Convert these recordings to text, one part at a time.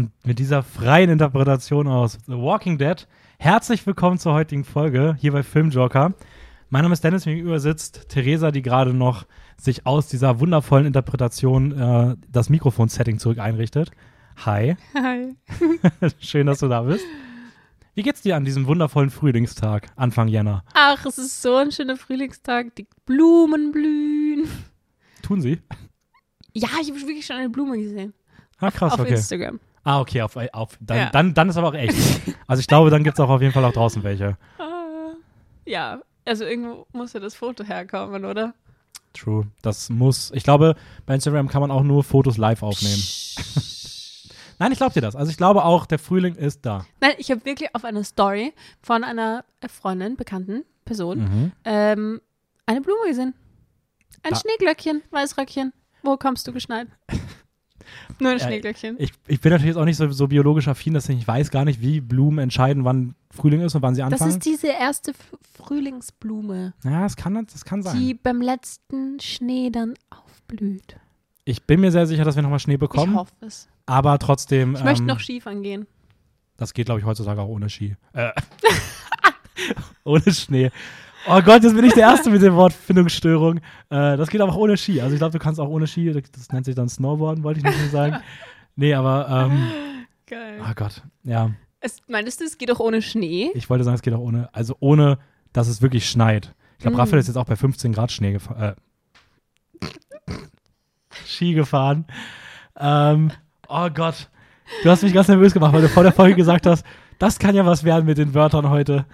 Und mit dieser freien Interpretation aus The Walking Dead, herzlich willkommen zur heutigen Folge hier bei Filmjoker. Mein Name ist Dennis, mir gegenüber sitzt Theresa, die gerade noch sich aus dieser wundervollen Interpretation äh, das Mikrofon-Setting zurück einrichtet. Hi. Hi. Schön, dass du da bist. Wie geht's dir an diesem wundervollen Frühlingstag, Anfang Jänner? Ach, es ist so ein schöner Frühlingstag. Die Blumen blühen. Tun sie? Ja, ich habe wirklich schon eine Blume gesehen. Ah, krass, auf okay. Instagram. Ah, okay, auf, auf, dann, Ja. dann, dann ist aber auch echt. Also ich glaube, dann gibt's auch auf jeden Fall auch draußen welche. Ah, ja, also irgendwo muss ja das Foto herkommen, oder? True. Das muss. Ich glaube, bei Instagram kann man auch nur Fotos live aufnehmen. Nein, ich glaube dir das. Also ich glaube auch, der Frühling ist da. Nein, ich habe wirklich auf einer Story von einer Freundin, bekannten Person, Mhm. ähm, eine Blume gesehen. Ein Da- Schneeglöckchen, Weißröckchen. Wo kommst du geschneit? Nur ein Ja, Schneeglöckchen. Ich, ich bin natürlich jetzt auch nicht so, so biologisch affin, dass ich nicht weiß gar nicht, wie Blumen entscheiden, wann Frühling ist und wann sie Das anfangen. ist diese erste F Frühlingsblume, ja, das kann, das kann sein. die beim letzten Schnee dann aufblüht. ich bin mir sehr sicher, dass wir nochmal Schnee Ich bekommen. hoffe es. Aber trotzdem. Ich möchte ähm, noch Skifahren gehen. Das geht, glaube ich, heutzutage auch ohne Ski. Äh, ohne Schnee. Oh Gott, jetzt bin ich der Erste mit der Wortfindungsstörung. Äh, das geht aber auch ohne Ski. Also ich glaube, du kannst auch ohne Ski, das nennt sich dann Snowboarden, wollte ich nicht nur sagen. Nee, aber, ähm, Geil. oh Gott, ja. Es, meinst du, es geht auch ohne Schnee? Ich wollte sagen, es geht auch ohne, also ohne, dass es wirklich schneit. Ich glaube, Mm. Raphael ist jetzt auch bei 15 Grad Schnee gefahren. Äh, Ski gefahren. Ähm, oh Gott, du hast mich ganz nervös gemacht, weil du vor der Folge gesagt hast, das kann ja was werden mit den Wörtern heute.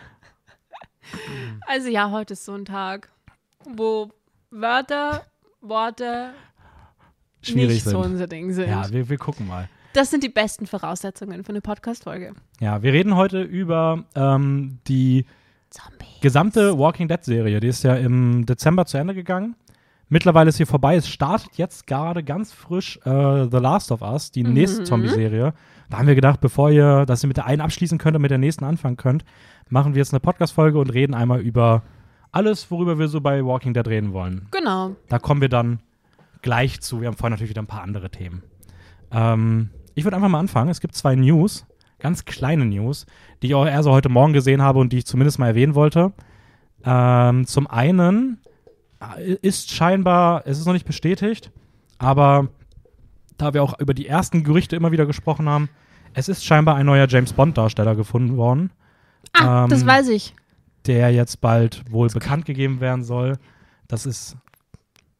Also ja, heute ist so ein Tag, wo Wörter, Worte Schwierig nicht sind. so unser Ding sind. Ja, wir, wir gucken mal. das sind die besten Voraussetzungen für eine Podcast-Folge. Ja, wir reden heute über ähm, die Zombie. gesamte Walking Dead-Serie. Die ist ja im Dezember zu Ende gegangen. Mittlerweile ist sie vorbei. Es startet jetzt gerade ganz frisch äh, The Last of Us, die nächste Mhm. Zombie-Serie. Da haben wir gedacht, bevor ihr, dass ihr mit der einen abschließen könnt und mit der nächsten anfangen könnt, machen wir jetzt eine Podcast-Folge und reden einmal über alles, worüber wir so bei Walking Dead reden wollen. Genau. Da kommen wir dann gleich zu. Wir haben vorhin natürlich wieder ein paar andere Themen. Ähm, ich würde einfach mal anfangen. Es gibt zwei News, ganz kleine News, die ich auch eher so heute Morgen gesehen habe und die ich zumindest mal erwähnen wollte. Ähm, zum einen äh, ist scheinbar, es ist noch nicht bestätigt, aber da wir auch über die ersten Gerüchte immer wieder gesprochen haben, es ist scheinbar ein neuer James Bond-Darsteller gefunden worden, Ah, Ähm, das weiß ich. der jetzt bald wohl bekannt gegeben werden soll. Das ist,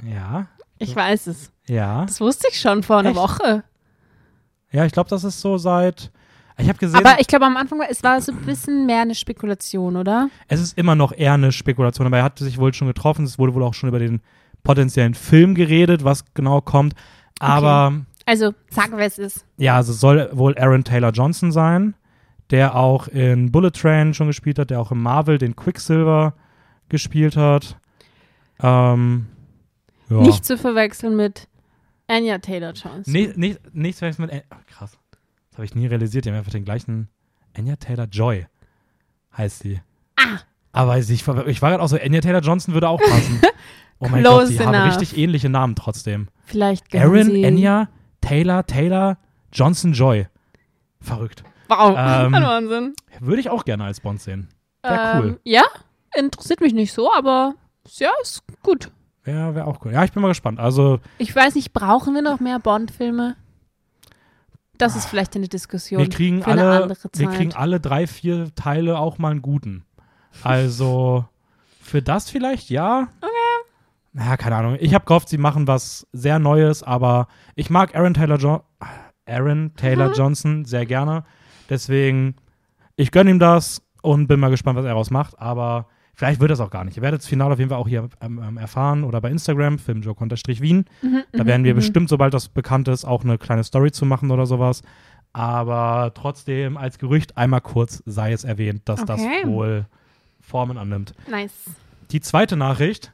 ja, Ich weiß es. ja. Das wusste ich schon vor einer Echt? Woche. Ja, ich glaube, das ist so seit. Ich habe gesehen, Aber ich glaube, am Anfang war es war so ein bisschen mehr eine Spekulation, oder? es ist immer noch eher eine Spekulation, aber er hat sich wohl schon getroffen. Es wurde wohl auch schon über den potenziellen Film geredet, was genau kommt. Aber Also, sagen wir es ist. ja, also es soll wohl Aaron Taylor Johnson sein, der auch in Bullet Train schon gespielt hat, der auch in Marvel den Quicksilver gespielt hat. Ähm, ja. Nicht zu verwechseln mit Anya Taylor-Johnson. Nee, nee, nichts verwechseln mit. Ach, krass. Das habe ich nie realisiert. Die haben einfach den gleichen. Anya Taylor Joy heißt sie. Ah. Aber ich, ich war gerade auch so, Anya Taylor Johnson würde auch passen. Oh mein Gott, die haben enough. richtig ähnliche Namen trotzdem. Vielleicht Aaron, sie Anya, Taylor, Taylor, Johnson Joy. Verrückt. Wow, Ähm, ein Wahnsinn. Würde ich auch gerne als Bond sehen. Wär cool. Ähm, ja, interessiert mich nicht so, aber ja, ist gut. Wäre wär auch cool. Ja, ich bin mal gespannt. Also, Ich weiß nicht, brauchen wir noch mehr Bond-Filme? Das ist vielleicht eine Diskussion wir kriegen, für eine alle, andere Zeit. wir kriegen alle drei, vier Teile auch mal einen guten. Also, für das vielleicht ja. Okay. Ja, keine Ahnung. Ich habe gehofft, sie machen was sehr Neues, aber ich mag Aaron Taylor, jo Aaron Taylor Mhm. Johnson sehr gerne. Deswegen, ich gönne ihm das und bin mal gespannt, was er daraus macht. Aber vielleicht wird das auch gar nicht. Ihr werdet das Finale auf jeden Fall auch hier ähm, ähm, erfahren oder bei Instagram, filmjoke-wien. Mhm, Da mhm, werden wir mhm. bestimmt, sobald das bekannt ist, auch eine kleine Story zu machen oder sowas. Aber trotzdem als Gerücht einmal kurz sei es erwähnt, dass Okay. das wohl Formen annimmt. Nice. Die zweite Nachricht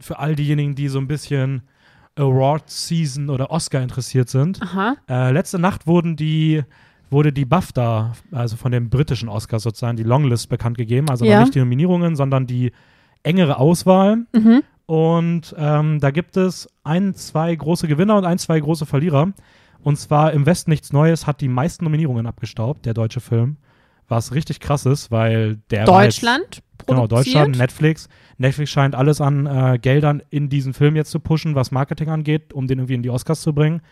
für all diejenigen, die so ein bisschen Award Season oder Oscar interessiert sind. Aha. Äh, letzte Nacht wurden die, wurde die BAFTA, also von dem britischen Oscar sozusagen, die Longlist bekannt gegeben. Also Ja. nicht die Nominierungen, sondern die engere Auswahl. Mhm. Und ähm, da gibt es ein, zwei große Gewinner und ein, zwei große Verlierer. Und zwar im Westen nichts Neues hat die meisten Nominierungen abgestaubt, der deutsche Film. Was richtig krass ist, weil der war jetzt- Deutschland Genau. Deutschland, Netflix. Netflix scheint alles an äh, Geldern in diesen Film jetzt zu pushen, was Marketing angeht, um den irgendwie in die Oscars zu bringen.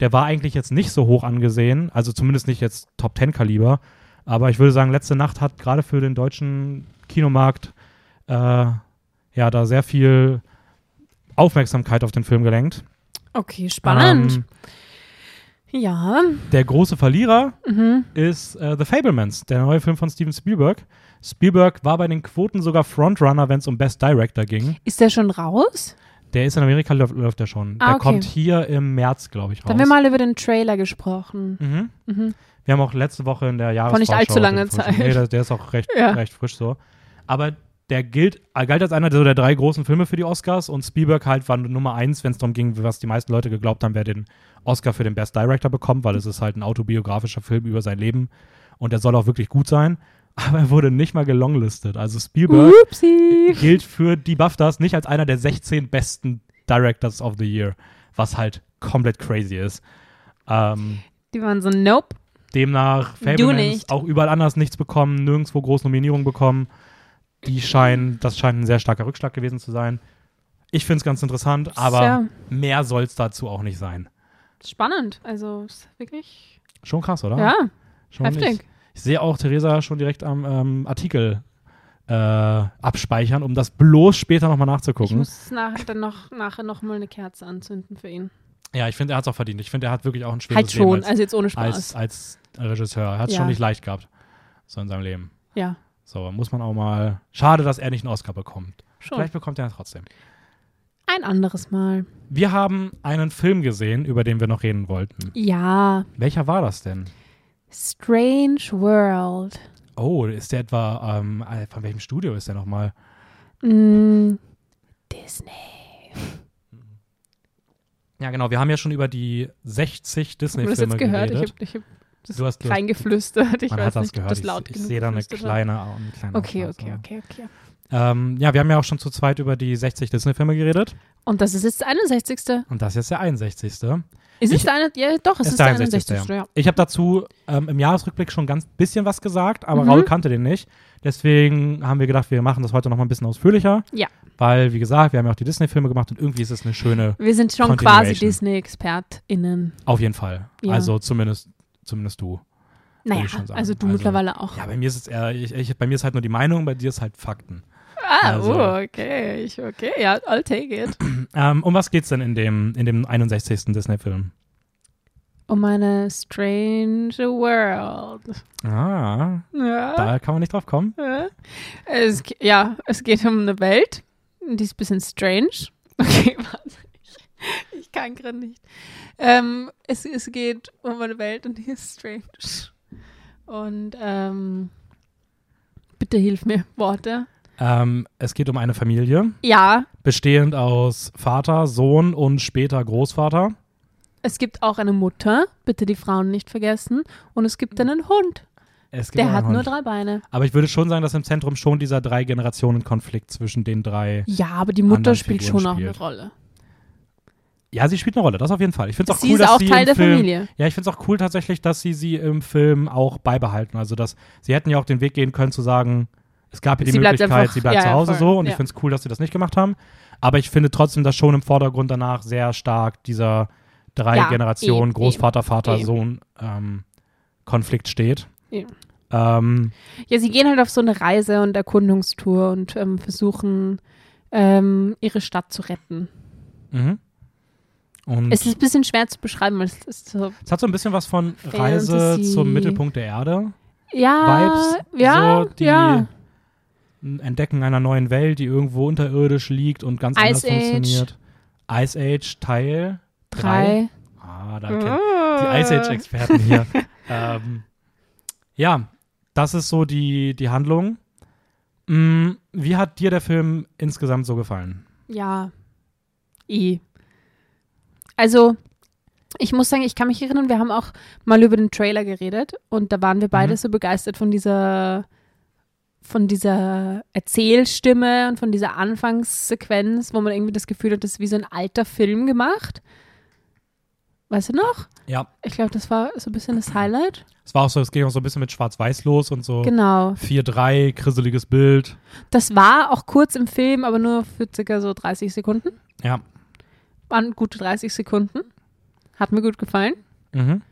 Der war eigentlich jetzt nicht so hoch angesehen, also zumindest nicht jetzt Top 10 Kaliber. Aber ich würde sagen, letzte Nacht hat gerade für den deutschen Kinomarkt äh, ja da sehr viel Aufmerksamkeit auf den Film gelenkt. Okay, spannend. Ähm, ja. der große Verlierer Mhm. ist äh, The Fablemans, der neue Film von Steven Spielberg. Spielberg war bei den Quoten sogar Frontrunner, wenn es um Best Director ging. Ist der schon raus? Der ist in Amerika, läuft, läuft der schon. Ah, der okay. kommt hier im März, glaube ich, raus. Da haben wir mal über den Trailer gesprochen. mhm. Mhm. Wir haben auch letzte Woche in der Jahresvorschau... Vor nicht allzu Vorschau- Zeit. Nee, der, der ist auch recht, Ja. recht frisch so. Aber der gilt, galt als einer der drei großen Filme für die Oscars und Spielberg halt war Nummer eins, wenn es darum ging, was die meisten Leute geglaubt haben, wer den Oscar für den Best Director bekommt, weil es ist halt ein autobiografischer Film über sein Leben und der soll auch wirklich gut sein. Aber er wurde nicht mal gelonglistet. Also Spielberg Upsi. gilt für die BAFTAs nicht als einer der 16 besten Directors of the Year, was halt komplett crazy ist. Ähm, Die waren so, nope. demnach Fablemans nicht. auch überall anders nichts bekommen, nirgendwo groß Nominierungen bekommen. Die scheinen, das scheint ein sehr starker Rückschlag gewesen zu sein. Ich finde es ganz interessant, aber ja mehr soll es dazu auch nicht sein. spannend. Also, ist wirklich. Schon krass, oder? Ja, schon heftig. Ich, ich sehe auch Theresa schon direkt am ähm, Artikel äh, abspeichern, um das bloß später nochmal Ich nachzugucken. muss nachher dann noch, nachher noch mal eine Kerze anzünden für ihn. Ja, ich finde, er hat es auch verdient. Ich finde, er hat wirklich auch ein schweres Halt Leben schon, als, also jetzt ohne Spaß. als, als Regisseur. Er hat es Ja. schon nicht leicht gehabt, so in seinem Leben. ja, So, muss man auch mal. Schade, dass er nicht einen Oscar bekommt. schon. Vielleicht bekommt er ihn trotzdem. Ein anderes Mal. Wir haben einen Film gesehen, über den wir noch reden wollten. Ja, Welcher war das denn? Strange World. Oh, ist der etwa, ähm, äh, von welchem Studio ist der nochmal? Mm, Disney. Ja, genau, wir haben ja schon über die 60 Hast du das Disney-Filme gehört? Ich geredet. habe ich hab das Du hast- du hast- reingeflüstert. Ich Man weiß hat das nicht, gehört. das Ich, laut ich genug sehe da eine geflüstert kleine, eine kleine Okay, Ausnahme. okay, okay, okay. Ähm, ja, wir haben ja auch schon zu zweit über die 60 Disney-Filme geredet. Und das ist jetzt der 61. Und das ist jetzt der 61. Ist es Ich- der eine? Ja, doch, es Ist ist, der der 61., 61. Ja. Ich habe dazu ähm, im Jahresrückblick schon ganz bisschen was gesagt, aber Mhm. Raul kannte den nicht. Deswegen haben wir gedacht, wir machen das heute noch mal ein bisschen ausführlicher. Ja. Weil, wie gesagt, wir haben ja auch die Disney-Filme gemacht und irgendwie ist es eine schöne, Wir sind schon quasi Disney-ExpertInnen. auf jeden Fall. Ja. Also zumindest, zumindest du. Naja, also du Also, mittlerweile auch. Ja, bei mir ist es eher, ich, ich, bei mir ist halt nur die Meinung, bei dir ist halt Fakten. Ah, also- oh, okay, ich, okay, ja, I'll take it. Ähm, um was geht's denn in dem, in dem 61. Disney-Film? Um eine strange world. Ah, Ja. da kann man nicht drauf kommen. Ja. Es, ja, es geht um eine Welt, die ist ein bisschen strange. Okay, warte. Ich, ich kann gerade nicht. Ähm, es, es geht um eine Welt und die ist strange. Und ähm, bitte hilf mir, Worte. Ähm, es geht um eine Familie, Ja, bestehend aus Vater, Sohn und später Großvater. es gibt auch eine Mutter, bitte die Frauen nicht vergessen. Und es gibt einen Hund, Es gibt der auch hat nur Hund. drei Beine. Aber ich würde schon sagen, dass im Zentrum schon dieser drei Generationen Konflikt zwischen den drei. Ja, aber die Mutter spielt Figuren schon auch spielt. eine Rolle. Ja, sie spielt eine Rolle, das auf jeden Fall. Ich finde es auch Sie cool, ist dass auch sie Teil im der Film, Familie. Ja, ich finde es auch cool tatsächlich, dass sie sie im Film auch beibehalten. Also, dass sie hätten ja auch den Weg gehen können zu sagen, es gab hier die Sie bleibt Möglichkeit, einfach- sie bleibt ja, zu ja, Hause voll, so. Und ja. ich finde es cool, dass sie das nicht gemacht haben. Aber ich finde trotzdem, dass schon im Vordergrund danach sehr stark dieser drei Ja, Generationen eben, Großvater, Vater, eben. Sohn ähm, Konflikt steht. Eben. Ähm, Ja, sie gehen halt auf so eine Reise und Erkundungstour und ähm, versuchen, ähm, ihre Stadt zu retten. mhm. Und Es ist ein bisschen schwer zu beschreiben, weil es ist so. es hat so ein bisschen was von Reise zum Mittelpunkt der Erde. Ja, Vibes, ja, so die ja. Entdecken einer neuen Welt, die irgendwo unterirdisch liegt und ganz anders Ice Age. funktioniert. Ice Age Teil Drei. Ah, da kennt die Ice Age Experten hier. ähm, ja, das ist so die, die Handlung. Mm, wie hat dir der Film insgesamt so gefallen? Ja. I. Also, ich muss sagen, ich kann mich erinnern, wir haben auch mal über den Trailer geredet und da waren wir beide Mhm. so begeistert von dieser von dieser Erzählstimme und von dieser Anfangssequenz, wo man irgendwie das Gefühl hat, das ist wie so ein alter Film gemacht. Weißt du noch? Ja. Ich glaube, das war so ein bisschen das Highlight. Es war auch so, es ging auch so ein bisschen mit Schwarz-Weiß los und so. Genau. 4-3, krisseliges Bild. Das war auch kurz im Film, aber nur für circa so 30 Sekunden. Ja. Waren gute 30 Sekunden. Hat mir gut gefallen. Mhm.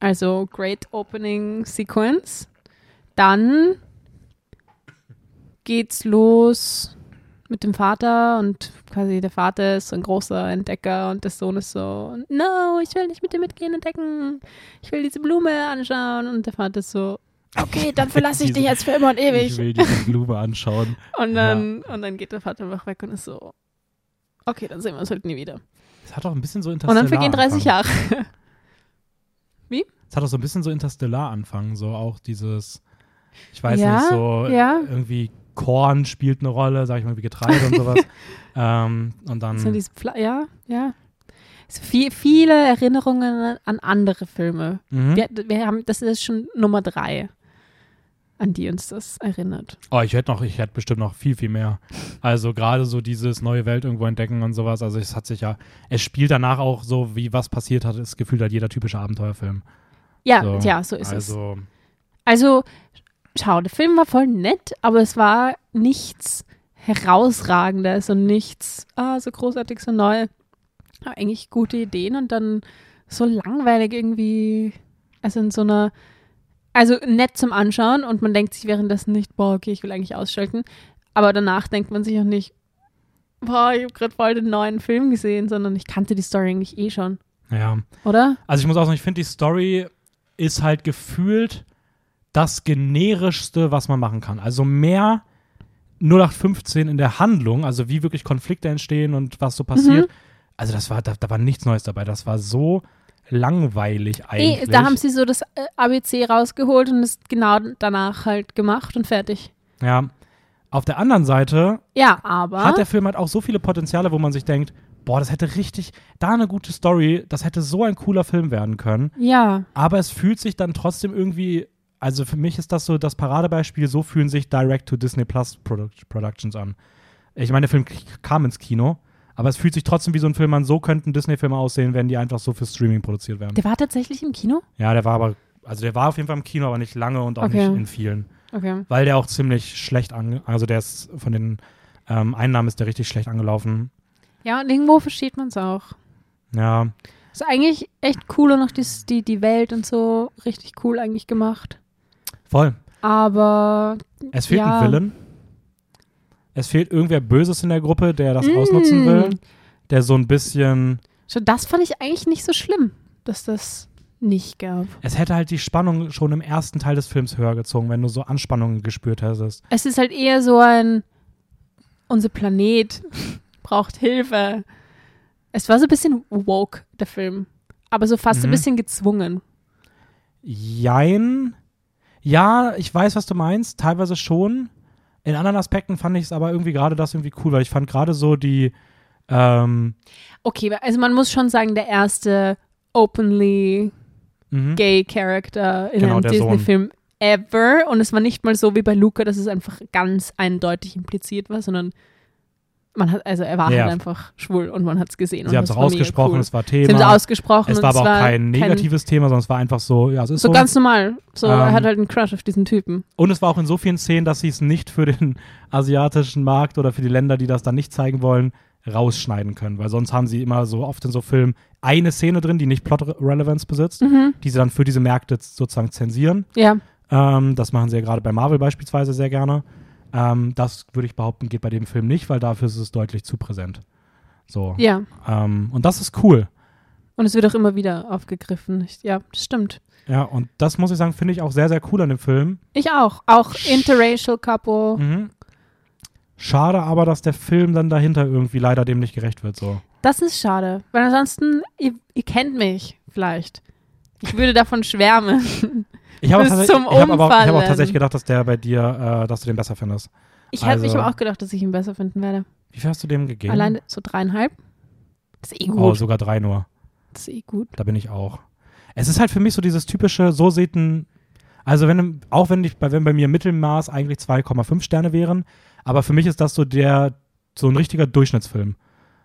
Also Great Opening Sequence. Dann geht's los mit dem Vater und quasi der Vater ist so ein großer Entdecker und der Sohn ist so, no, ich will nicht mit dir mitgehen entdecken. Ich will diese Blume anschauen und der Vater ist so, okay, dann verlasse ich dich jetzt für immer und Ich ewig. will diese Blume anschauen. Und dann, und dann geht der Vater einfach weg und ist so, okay, dann sehen wir uns halt nie wieder. Es hat auch ein bisschen so Und Interstellar dann vergehen 30 Anfang. Jahre. Es hat auch so ein bisschen so Interstellar anfangen, so auch dieses, ich weiß Ja, nicht, so ja. irgendwie Korn spielt eine Rolle, sag ich mal, wie Getreide und sowas. ähm, und dann, So ja, ja. Viel, viele Erinnerungen an andere Filme. mhm. Wir, wir haben, das ist schon Nummer drei, an die uns das erinnert. oh, ich hätte noch, ich hätte bestimmt noch viel, viel mehr. Also gerade so dieses neue Welt irgendwo entdecken und sowas, also es hat sich ja, es spielt danach auch so, wie was passiert hat, ist gefühlt halt jeder typische Abenteuerfilm. Ja, So, ja, so ist es. also, Also, schau, der Film war voll nett, aber es war nichts herausragendes und nichts, ah, so großartig, so neu. Aber eigentlich gute Ideen und dann so langweilig irgendwie, also in so einer, also nett zum Anschauen und man denkt sich währenddessen nicht, boah, okay, ich will eigentlich ausschalten. Aber danach denkt man sich auch nicht, boah, ich habe gerade voll den neuen Film gesehen, sondern ich kannte die Story eigentlich eh schon, ja. oder? Also ich muss auch sagen, ich finde, die Story ist halt gefühlt das generischste, was man machen kann. Also mehr 0815 in der Handlung, also wie wirklich Konflikte entstehen und was so passiert. Also das war, da, da war nichts Neues dabei. Das war so langweilig eigentlich. da haben sie so das äh, ABC rausgeholt und es genau danach halt gemacht und fertig. ja. Auf der anderen Seite Ja, aber. hat der Film halt auch so viele Potenziale, wo man sich denkt, boah, das hätte richtig, da eine gute Story, das hätte so ein cooler Film werden können. ja, Aber es fühlt sich dann trotzdem irgendwie, also für mich ist das so das Paradebeispiel, so fühlen sich Direct-to-Disney Plus Produ Productions an. Ich meine, der Film kam ins Kino, aber es fühlt sich trotzdem wie so ein Film an, so könnten Disney-Filme aussehen, wenn die einfach so für Streaming produziert werden. der war tatsächlich im Kino? Ja, der war aber, also der war auf jeden Fall im Kino, aber nicht lange und auch Okay. nicht in vielen. Okay. Weil der auch ziemlich schlecht ange, also der ist von den ähm, Einnahmen ist der richtig schlecht angelaufen. Ja, und irgendwo versteht man es auch. Ja, Ist eigentlich echt cool und auch die, die Welt und so richtig cool eigentlich gemacht. Voll. Aber Es fehlt Ja. ein Villain. Es fehlt irgendwer Böses in der Gruppe, der das ausnutzen Mm. will. Der so ein bisschen. schon das fand ich eigentlich nicht so schlimm, dass das nicht gab. Es hätte halt die Spannung schon im ersten Teil des Films höher gezogen, wenn du so Anspannungen gespürt hättest. Es ist halt eher so ein, unser Planet braucht Hilfe. Es war so ein bisschen woke, der Film. Aber so fast ein Mhm. bisschen gezwungen. Jein. Ja, ich weiß, was du meinst. Teilweise schon. In anderen Aspekten fand ich es aber irgendwie gerade das irgendwie cool, weil ich fand gerade so die. Ähm, Okay, also man muss schon sagen, der erste openly mhm. gay Character in Genau, einem. Disney-Film ever. Und es war nicht mal so wie bei Luca, dass es einfach ganz eindeutig impliziert war, sondern man hat, also er war Ja. halt einfach schwul und man hat es gesehen. Sie und haben es auch ausgesprochen, Cool. es war Sie haben es Thema. ausgesprochen. Es war aber auch kein negatives Thema, sondern es war einfach so, ja, es ist So so. ganz normal. So, er Ähm, hat halt einen Crush auf diesen Typen. Und es war auch in so vielen Szenen, dass sie es nicht für den asiatischen Markt oder für die Länder, die das dann nicht zeigen wollen, rausschneiden können. Weil sonst haben sie immer so oft in so Filmen eine Szene drin, die nicht Plot-Relevance besitzt, Mhm. die sie dann für diese Märkte sozusagen zensieren. Ja. Ähm, das machen sie ja gerade bei Marvel beispielsweise sehr gerne. Ähm, das würde ich behaupten, geht bei dem Film nicht, weil dafür ist es deutlich zu präsent. So. Ja. Ähm, und das ist cool. Und es wird auch immer wieder aufgegriffen. Ich, ja, das stimmt. Ja, und das muss ich sagen, finde ich auch sehr, sehr cool an dem Film. Ich auch. Auch interracial Couple. Mhm. Schade aber, dass der Film dann dahinter irgendwie leider dem nicht gerecht wird. So. Das ist schade. Weil ansonsten, ihr, ihr kennt mich vielleicht. Ich würde davon schwärmen. Ich habe hab aber hab auch tatsächlich gedacht, dass der bei dir, äh, dass du den besser findest. Ich Also- hab auch gedacht, dass ich ihn besser finden werde. Wie viel hast du dem gegeben? Allein so dreieinhalb. Das ist eh gut. Oh, sogar drei nur. Das ist eh gut. Da bin ich auch. Es ist halt für mich so dieses typische, so sieht ein, also wenn, auch wenn ich, bei- wenn bei mir Mittelmaß eigentlich 2,5 Sterne wären, aber für mich ist das so der, so ein richtiger Durchschnittsfilm.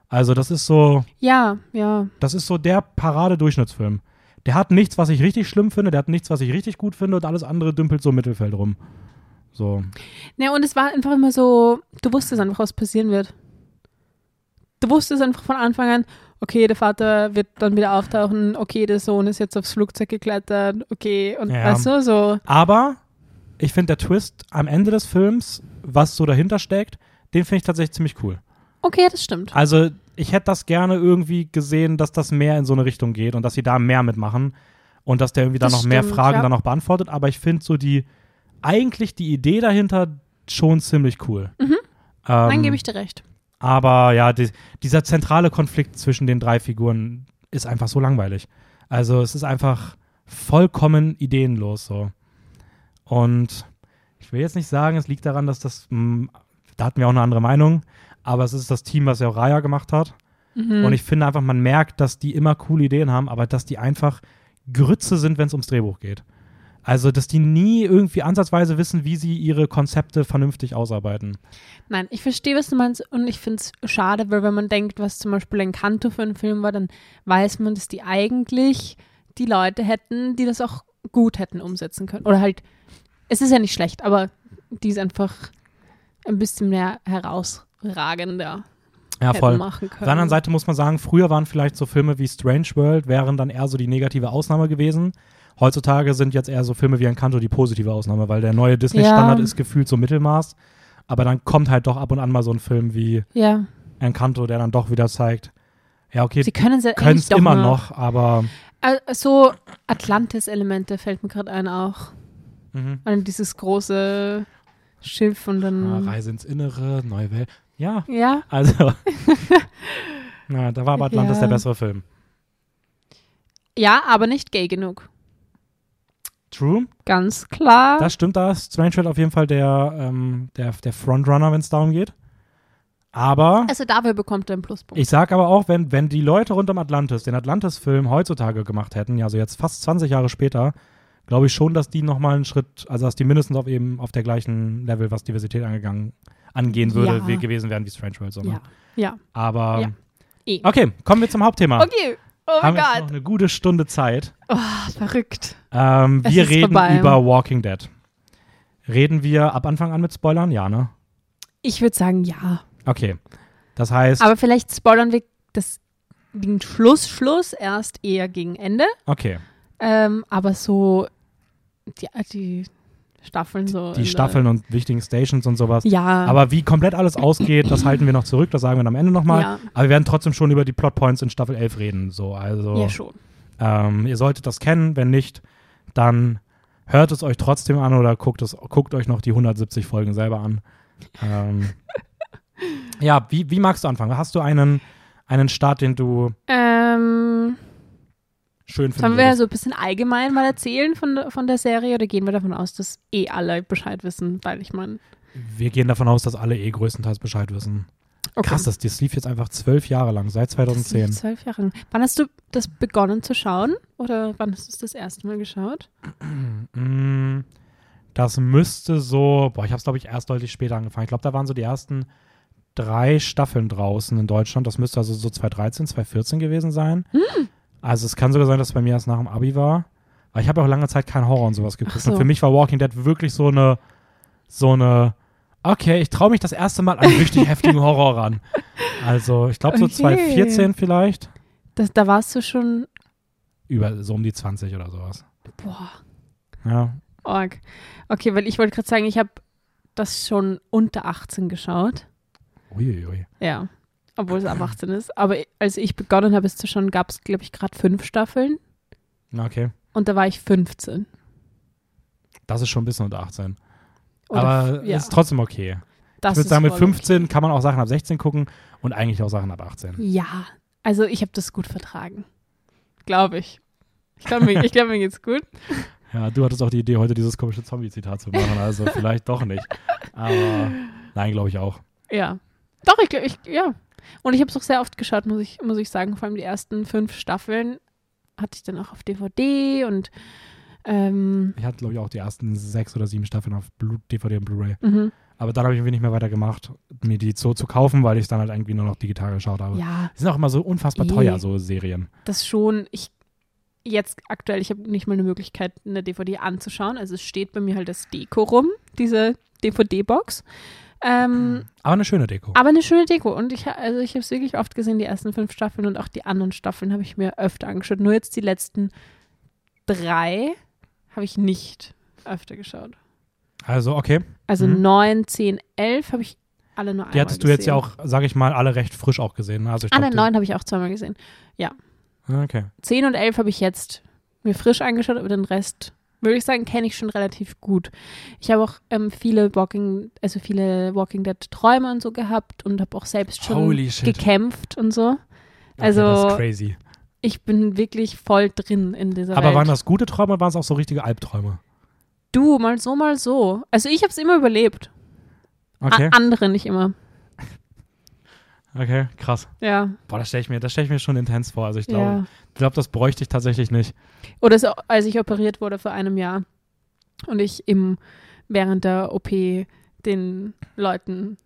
Also das ist so, Ja, ja. das ist so der Paradedurchschnittsfilm. Der hat nichts, was ich richtig schlimm finde, der hat nichts, was ich richtig gut finde und alles andere dümpelt so im Mittelfeld rum. So. Ne, und es war einfach immer so, du wusstest einfach, was passieren wird. Du wusstest einfach von Anfang an, okay, der Vater wird dann wieder auftauchen, okay, der Sohn ist jetzt aufs Flugzeug geklettert, okay, und Ja. weißt du, so, Aber ich finde der Twist am Ende des Films, was so dahinter steckt, den finde ich tatsächlich ziemlich cool. okay, das stimmt. Also ich hätte das gerne irgendwie gesehen, dass das mehr in so eine Richtung geht und dass sie da mehr mitmachen und dass der irgendwie dann Das noch mehr stimmt, Fragen ja. dann noch beantwortet. Aber ich finde so die, eigentlich die Idee dahinter schon ziemlich cool. Mhm. Ähm, Dann gebe ich dir recht. Aber ja, die, dieser zentrale Konflikt zwischen den drei Figuren ist einfach so langweilig. Also es ist einfach vollkommen ideenlos so. Und ich will jetzt nicht sagen, es liegt daran, dass das, mh, da hatten wir auch eine andere Meinung, aber es ist das Team, was ja auch Raya gemacht hat. Mhm. Und ich finde einfach, man merkt, dass die immer coole Ideen haben, aber dass die einfach Grütze sind, wenn es ums Drehbuch geht. Also, dass die nie irgendwie ansatzweise wissen, wie sie ihre Konzepte vernünftig ausarbeiten. Nein, ich verstehe, was du meinst und ich finde es schade, weil wenn man denkt, was zum Beispiel ein Kanto für ein Film war, dann weiß man, dass die eigentlich die Leute hätten, die das auch gut hätten umsetzen können. Oder halt, es ist ja nicht schlecht, aber die ist einfach ein bisschen mehr herausragender Ja, voll. machen Auf können. der anderen Seite muss man sagen, früher waren vielleicht so Filme wie Strange World, wären dann eher so die negative Ausnahme gewesen. Heutzutage sind jetzt eher so Filme wie Encanto die positive Ausnahme, weil der neue Disney-Standard Ja. ist gefühlt so Mittelmaß. Aber dann kommt halt doch ab und an mal so ein Film wie Ja, Encanto, der dann doch wieder zeigt, ja, okay, sie können es ja doch immer noch. noch, aber Äh, So Atlantis-Elemente fällt mir gerade ein auch. mhm. Und dieses große Schiff und ja, dann. Reise ins Innere, neue Welt. Ja, Ja, also. Na, da war aber Atlantis Ja. der bessere Film. ja, aber nicht gay genug. True, Ganz klar. das stimmt, da ist Strange auf jeden Fall der, ähm, der, der Frontrunner, wenn es darum geht. Aber also dafür bekommt er einen Pluspunkt. ich sag aber auch, wenn, wenn die Leute rund um Atlantis den Atlantis-Film heutzutage gemacht hätten, ja, also jetzt fast 20 Jahre später, glaube ich schon, dass die nochmal einen Schritt, also dass die mindestens auf eben auf der gleichen Level, was Diversität angegangen, angehen würde, Ja. wie, gewesen wären wie Strange World. So, ne? ja. Ja. Aber Ja. Eh. okay, kommen wir zum Hauptthema. Okay. Oh mein jetzt noch Gott. eine gute Stunde Zeit. Oh, verrückt. Ähm, wir reden vorbei. über Walking Dead. Reden wir ab Anfang an mit Spoilern? Ja, ne? Ich würde sagen, ja. Okay. Das heißt, Aber vielleicht spoilern wir das, den Schluss, Schluss erst eher gegen Ende. okay. Ähm, aber so die, die Staffeln so. Die Staffeln und wichtigen Stations und sowas. Ja. Aber wie komplett alles ausgeht, das halten wir noch zurück, das sagen wir dann am Ende nochmal. ja. Aber wir werden trotzdem schon über die Plotpoints in Staffel 11 reden. So, also, ja, schon. ähm, ihr solltet das kennen. Wenn nicht, dann hört es euch trotzdem an oder guckt, es, guckt euch noch die 170 Folgen selber an. Ähm, ja, wie, wie magst du anfangen? Hast du einen, einen Start, den du Ähm, schön sollen findest? wir so ein bisschen allgemein mal erzählen von, der- von der Serie oder gehen wir davon aus, dass eh alle Bescheid wissen? Weil ich meine. wir gehen davon aus, dass alle eh größtenteils Bescheid wissen. Okay. Krass, das, das lief jetzt einfach zwölf Jahre lang, seit Das 2010. lief zwölf Jahre lang. Wann hast du das begonnen zu schauen? Oder wann hast du es das erste Mal geschaut? Mm, Das müsste so, boah, ich habe es glaube ich erst deutlich später angefangen. Ich glaube, da waren so die ersten drei Staffeln draußen in Deutschland. Das müsste also so 2013, 2014 gewesen sein. Hm. Also es kann sogar sein, dass es bei mir erst nach dem Abi war. Weil ich habe auch lange Zeit kein Horror und sowas geguckt. So. Und für mich war Walking Dead wirklich so eine, so eine, okay, ich traue mich das erste Mal an richtig heftigen Horror ran. Also ich glaube so Okay. 2014 vielleicht. Das, da warst du schon. Über so um die 20 oder sowas. Boah. Ja. Org. Okay, weil ich wollte gerade sagen, ich habe das schon unter 18 geschaut. Uiuiui. Ja. Obwohl es ab 18 ist. Aber als ich begonnen habe, es zu schauen, gab es, glaube ich, gerade fünf Staffeln. Okay. Und da war ich 15. Das ist schon ein bisschen unter 18. Oder Aber ja, ist trotzdem okay. das ich würde sagen, mit voll 15 kann man auch Sachen ab 16 gucken und eigentlich auch Sachen ab 18. Okay. Ja, also ich habe das gut vertragen. Glaube ich. Ich glaube, mir, ich glaub, mir geht's gut. Ja, du hattest auch die Idee, heute dieses komische Zombie-Zitat zu machen, also vielleicht doch nicht. Aber nein, glaube ich auch. Ja. Doch, ich glaube, ich, ja. Und ich habe es auch sehr oft geschaut, muss ich, muss ich sagen. Vor allem die ersten fünf Staffeln hatte ich dann auch auf DVD und Ähm, Ich hatte, glaube ich, auch die ersten sechs oder sieben Staffeln auf Blu DVD und Blu-ray. mhm. Aber dann habe ich irgendwie nicht mehr weitergemacht, mir die so zu kaufen, weil ich es dann halt irgendwie nur noch digital geschaut habe. Ja, Die sind auch immer so unfassbar teuer, so Serien. das schon. Ich jetzt aktuell, ich habe nicht mal eine Möglichkeit, eine DVD anzuschauen. Also es steht bei mir halt das Deko rum, diese DVD-Box. Ähm, Aber eine schöne Deko. aber eine schöne Deko. Und ich, also ich habe es wirklich oft gesehen, die ersten fünf Staffeln und auch die anderen Staffeln habe ich mir öfter angeschaut. Nur jetzt die letzten drei habe ich nicht öfter geschaut. Also, okay. Also Mhm. neun, zehn, elf habe ich alle nur einmal Die hattest du jetzt ja gesehen. auch, sage ich mal, alle recht frisch auch gesehen. ne? Also ich Ah, glaub, nein, die- neun habe ich auch zweimal gesehen. Ah, Okay. 10 und 11 habe ich jetzt mir frisch angeschaut, aber den Rest würde ich sagen, kenne ich schon relativ gut. Ich habe auch ähm, viele Walking, also viele Walking Dead Träume und so gehabt und habe auch selbst schon gekämpft und so. Okay, Also das ist crazy. ich bin wirklich voll drin in dieser Aber Welt. waren das gute Träume oder waren es auch so richtige Albträume? du, mal so, mal so. Also ich habe es immer überlebt. Okay, A andere nicht immer. Okay, krass. Ja, Boah, das stelle ich, mir- das stell ich mir schon intens vor. Also ich glaube, ja. glaub, das bräuchte ich tatsächlich nicht. Oder so, als ich operiert wurde vor einem Jahr und ich im, während der OP den Leuten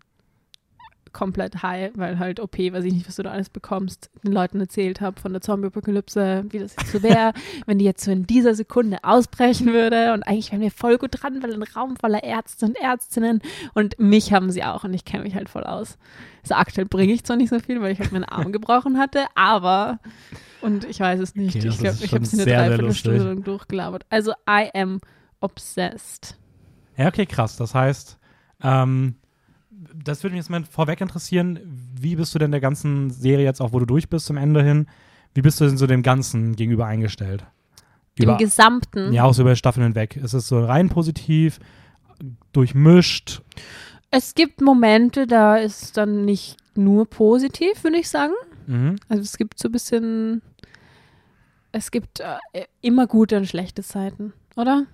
komplett high, weil halt OP, weiß ich nicht, was du da alles bekommst, den Leuten erzählt habe von der Zombie-Apokalypse, wie das jetzt so wäre, wenn die jetzt so in dieser Sekunde ausbrechen würde und eigentlich wären wir voll gut dran, weil ein Raum voller Ärzte und Ärztinnen und mich haben sie auch und ich kenne mich halt voll aus. Also aktuell bringe ich zwar nicht so viel, weil ich halt meinen Arm gebrochen hatte, aber und ich weiß es nicht. Okay, ich glaube, ich habe es in sehr Dreiviertelstunde durchgelabert. Also I am obsessed. Ja, okay, krass. Das heißt, ähm, das würde mich jetzt mal vorweg interessieren. Wie bist du denn der ganzen Serie jetzt auch, wo du durch bist zum Ende hin? Wie bist du denn so dem Ganzen gegenüber eingestellt? Im Gesamten. ja, auch so über Staffeln hinweg. Ist es so rein positiv, durchmischt? Es gibt Momente, da ist dann nicht nur positiv, würde ich sagen. Mhm. Also es gibt so ein bisschen, es gibt äh, immer gute und schlechte Zeiten, oder?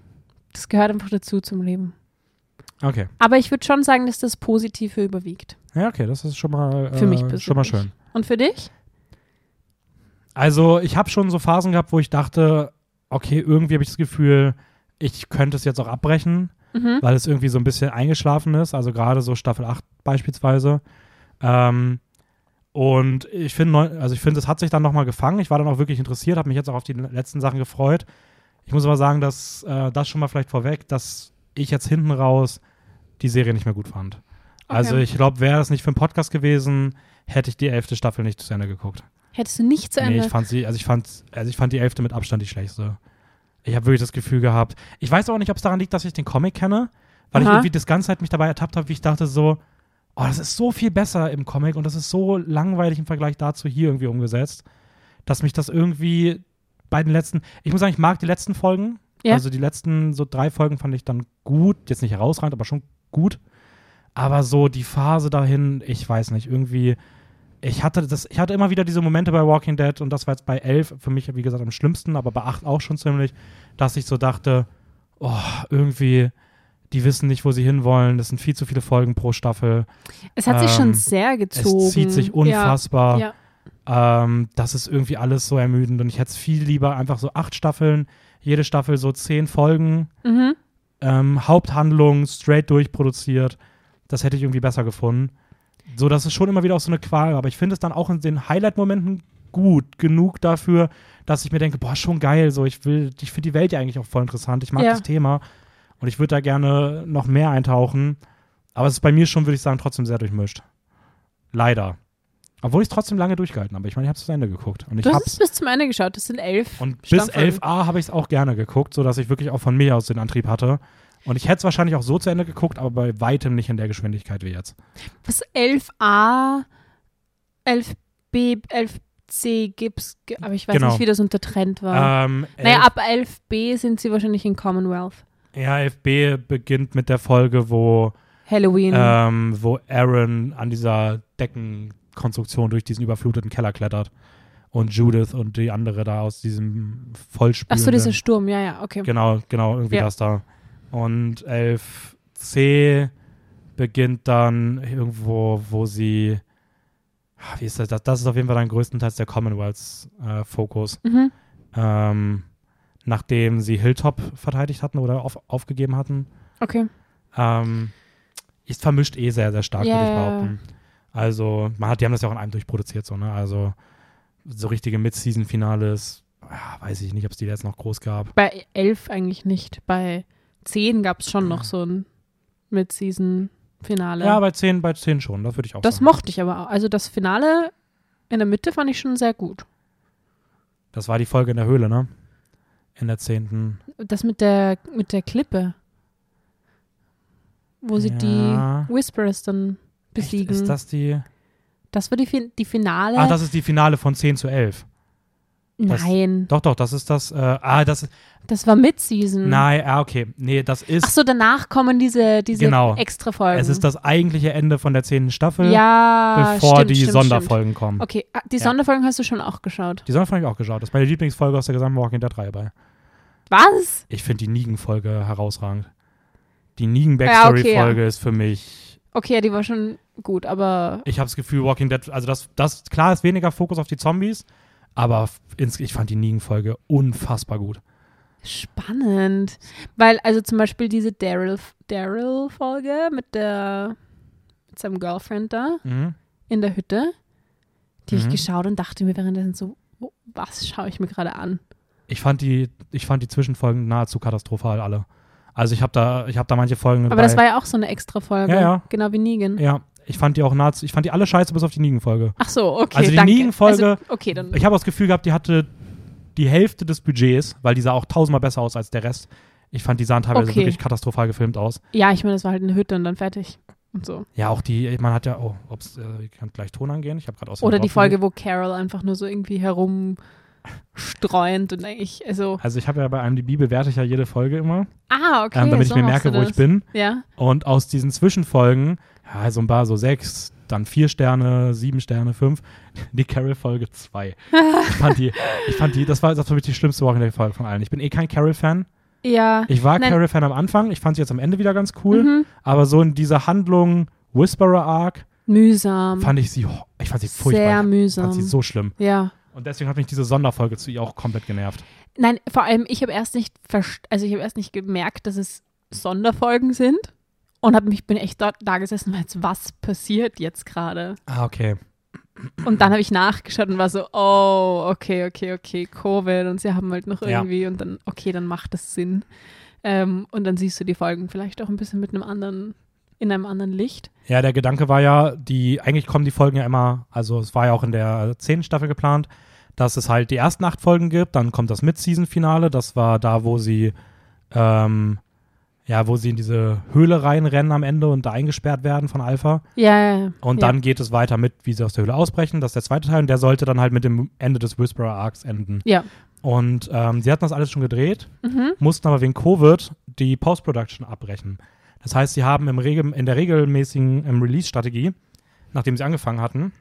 Das gehört einfach dazu zum Leben. Okay. Aber ich würde schon sagen, dass das Positive überwiegt. Ja, okay, das ist schon mal, äh, Für mich schon mal schön. Und für dich? Also, ich habe schon so Phasen gehabt, wo ich dachte, okay, irgendwie habe ich das Gefühl, ich könnte es jetzt auch abbrechen, Mhm. weil es irgendwie so ein bisschen eingeschlafen ist. Also gerade so Staffel 8 beispielsweise. Ähm, und ich finde, also ich finde, es hat sich dann nochmal gefangen. Ich war dann auch wirklich interessiert, habe mich jetzt auch auf die letzten Sachen gefreut. Ich muss aber sagen, dass äh, das schon mal vielleicht vorweg, dass ich jetzt hinten raus die Serie nicht mehr gut fand. Also Okay. ich glaube, wäre es nicht für einen Podcast gewesen, hätte ich die elfte Staffel nicht zu Ende geguckt. Hättest du nicht zu Nee, Ende. ich fand sie, also ich fand, also ich fand die elfte mit Abstand die schlechteste. Ich habe wirklich das Gefühl gehabt. Ich weiß auch nicht, ob es daran liegt, dass ich den Comic kenne, weil ich Aha. irgendwie das ganze Zeit mich dabei ertappt habe, wie ich dachte so, oh, das ist so viel besser im Comic und das ist so langweilig im Vergleich dazu hier irgendwie umgesetzt, dass mich das irgendwie bei den letzten, ich muss sagen, ich mag die letzten Folgen. Ja. Also die letzten so drei Folgen fand ich dann gut, jetzt nicht herausragend, aber schon gut. Aber so die Phase dahin, ich weiß nicht, irgendwie, ich hatte das, ich hatte immer wieder diese Momente bei Walking Dead und das war jetzt bei 11 für mich, wie gesagt, am schlimmsten, aber bei 8 auch schon ziemlich, dass ich so dachte, oh, irgendwie, die wissen nicht, wo sie hinwollen, das sind viel zu viele Folgen pro Staffel, es hat sich ähm, schon sehr gezogen. es zieht sich unfassbar, Ja, ja. ähm, das ist irgendwie alles so ermüdend und ich hätte es viel lieber einfach so acht Staffeln, jede Staffel so zehn Folgen, Mhm. ähm, Haupthandlung straight durchproduziert. Das hätte ich irgendwie besser gefunden. So, das ist schon immer wieder auch so eine Qual, aber ich finde es dann auch in den Highlight-Momenten gut genug dafür, dass ich mir denke, boah, schon geil, so ich will, ich finde die Welt ja eigentlich auch voll interessant. Ich mag Ja. das Thema und ich würde da gerne noch mehr eintauchen. Aber es ist bei mir schon, würde ich sagen, trotzdem sehr durchmischt. Leider. Obwohl ich es trotzdem lange durchgehalten habe. Ich meine, ich habe es zu Ende geguckt. Und ich Du hast es bis zum Ende geschaut. Das sind elf. und bis Staffel. 11a habe ich es auch gerne geguckt, sodass ich wirklich auch von mir aus den Antrieb hatte. Und ich hätte es wahrscheinlich auch so zu Ende geguckt, aber bei weitem nicht in der Geschwindigkeit wie jetzt. Was 11a, 11b, 11c gibt's, ge- aber ich weiß Genau. nicht, wie das unter Trend war. Ähm, naja, 11 ab 11b sind sie wahrscheinlich in Commonwealth. ja, 11b beginnt mit der Folge, wo, Halloween. ähm, wo Aaron an dieser Deckenkonstruktion durch diesen überfluteten Keller klettert. Und Judith und die andere da aus diesem Ach vollspülenden... so, dieser Sturm, ja, ja, okay. Genau, genau, irgendwie Ja. das da. Und 11c beginnt dann irgendwo, wo sie. Ah, Wie ist das? Das, ist auf jeden Fall dann größtenteils der Commonwealths-Fokus. Mhm. ähm, nachdem sie Hilltop verteidigt hatten oder auf, aufgegeben hatten. Okay. Ähm, ist vermischt eh sehr, sehr stark, Ja, würde ich behaupten. Also, man hat, die haben das ja auch in einem durchproduziert, so, ne? Also, so richtige Mid-Season-Finales, ja, weiß ich nicht, ob es die jetzt noch groß gab. Bei 11 eigentlich nicht. Bei 10 gab es schon noch so ein Mid-Season-Finale. Ja, bei 10, bei 10 schon, das würde ich auch das sagen. mochte ich aber auch. Also das Finale in der Mitte fand ich schon sehr gut. Das war die Folge in der Höhle, ne? In der 10. Das mit der, mit der Klippe. Wo sie Ja. die Whisperers dann Echt? besiegen. Ist das die? Das war die, fin die Finale. Ah, das ist die Finale von 10 zu 11. das- Nein, Doch, doch, das ist das. Äh, ah, das ist. das war Mid-Season. Nein, ah, okay. Nee, das ist. Ach so, danach kommen diese, diese Genau. extra Folgen. es ist das eigentliche Ende von der 10. Staffel, ja, bevor stimmt, die stimmt, Sonderfolgen kommen. Stimmt. Okay, ah, die Ja. Sonderfolgen hast du schon auch geschaut. Die Sonderfolge habe ich auch geschaut. Das ist meine Lieblingsfolge aus der gesamten Walking Dead 3 bei. Was? Ich finde die Negan-Folge herausragend. Die Negan-Backstory-Folge Ja, okay, ist für mich. Okay, ja, die war schon gut, aber Ich habe das Gefühl, Walking Dead, also das, das, klar ist weniger Fokus auf die Zombies, aber ins, ich fand die Negan-Folge unfassbar gut. spannend. Weil, also zum Beispiel diese Daryl- Daryl-Folge mit der mit seinem Girlfriend da Mhm. in der Hütte, die Mhm. ich geschaut und dachte mir währenddessen so, was schaue ich mir gerade an? Ich fand die, ich fand die Zwischenfolgen nahezu katastrophal alle. Also ich habe da, ich habe da manche Folgen. Aber bei, das war ja auch so eine extra Folge. Ja, ja. Genau wie Negan. ja, ich fand die auch nahezu, ich fand die alle scheiße bis auf die Negan-Folge. Ach so, okay, Also die. Negan-Folge- Also, okay, dann. Ich habe das Gefühl gehabt, die hatte die Hälfte des Budgets, weil die sah auch tausendmal besser aus als der Rest. Ich fand, die sahen teilweise Okay. wirklich katastrophal gefilmt aus. ja, ich meine, das war halt eine Hütte und dann fertig. Und so. Ja, auch die, man hat ja, oh, ob's, äh, ich kann gleich Ton angehen. Ich habe gerade aus Oder die Folge, wo Carol einfach nur so irgendwie herumstreuend und eigentlich, also. Also ich habe ja bei IMDb bewerte ich ja jede Folge immer, Ah, okay. ähm, damit so ich mir merke, wo ich bin. Ja. Und aus diesen Zwischenfolgen, ja, so ein paar so sechs, dann vier Sterne, sieben Sterne, fünf, die Carol-Folge zwei. ich fand die, ich fand die, das war, das war für mich die schlimmste Walking Dead-Folge von allen. Ich bin eh kein Carol-Fan. Ja. Ich war. Carol-Fan am Anfang, ich fand sie jetzt am Ende wieder ganz cool, Mhm. aber so in dieser Handlung Whisperer-Arc Mühsam. fand ich sie, ich fand sie furchtbar. Sehr ich mühsam. fand sie so schlimm. ja. Und deswegen hat mich diese Sonderfolge zu ihr auch komplett genervt. Nein, vor allem, ich habe erst nicht also ich habe erst nicht gemerkt, dass es Sonderfolgen sind. Und hab mich, bin echt dort da gesessen, weil jetzt, was passiert jetzt gerade? Ah, okay. Und dann habe ich nachgeschaut und war so, oh, okay, okay, okay, Covid und sie haben halt noch Ja. irgendwie und dann, okay, dann macht das Sinn. Ähm, und dann siehst du die Folgen vielleicht auch ein bisschen mit einem anderen, in einem anderen Licht. Ja, der Gedanke war ja, die, eigentlich kommen die Folgen ja immer, also es war ja auch in der zehnten Staffel geplant, dass es halt die ersten acht Folgen gibt, dann kommt das Mid-Season-Finale, das war da, wo sie, ähm, ja, wo sie in diese Höhle reinrennen am Ende und da eingesperrt werden von Alpha. Ja, ja, ja. Und ja. dann geht es weiter mit, wie sie aus der Höhle ausbrechen. Das ist der zweite Teil und der sollte dann halt mit dem Ende des Whisperer-Arcs enden. Ja. Und ähm, sie hatten das alles schon gedreht, Mhm. mussten aber wegen Covid die Post-Production abbrechen. Das heißt, sie haben im Regel, in der regelmäßigen ähm, Release-Strategie, nachdem sie angefangen hatten,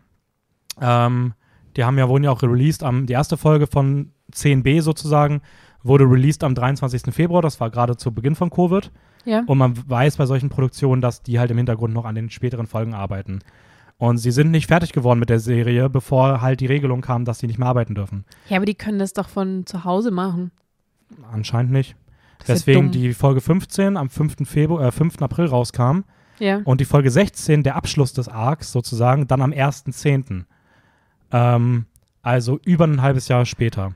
ähm, die haben ja, wurden ja auch released am, die erste Folge von 10b sozusagen, wurde released am 23. Februar, das war gerade zu Beginn von Covid. Ja. Und man weiß bei solchen Produktionen, dass die halt im Hintergrund noch an den späteren Folgen arbeiten. Und sie sind nicht fertig geworden mit der Serie, bevor halt die Regelung kam, dass sie nicht mehr arbeiten dürfen. ja, aber die können das doch von zu Hause machen. Anscheinend nicht. Das Deswegen die Folge 15 am 5. Februar, äh, 5. April rauskam Ja. und die Folge 16, der Abschluss des Arcs sozusagen, dann am 1.10. Ähm, also über ein halbes Jahr später.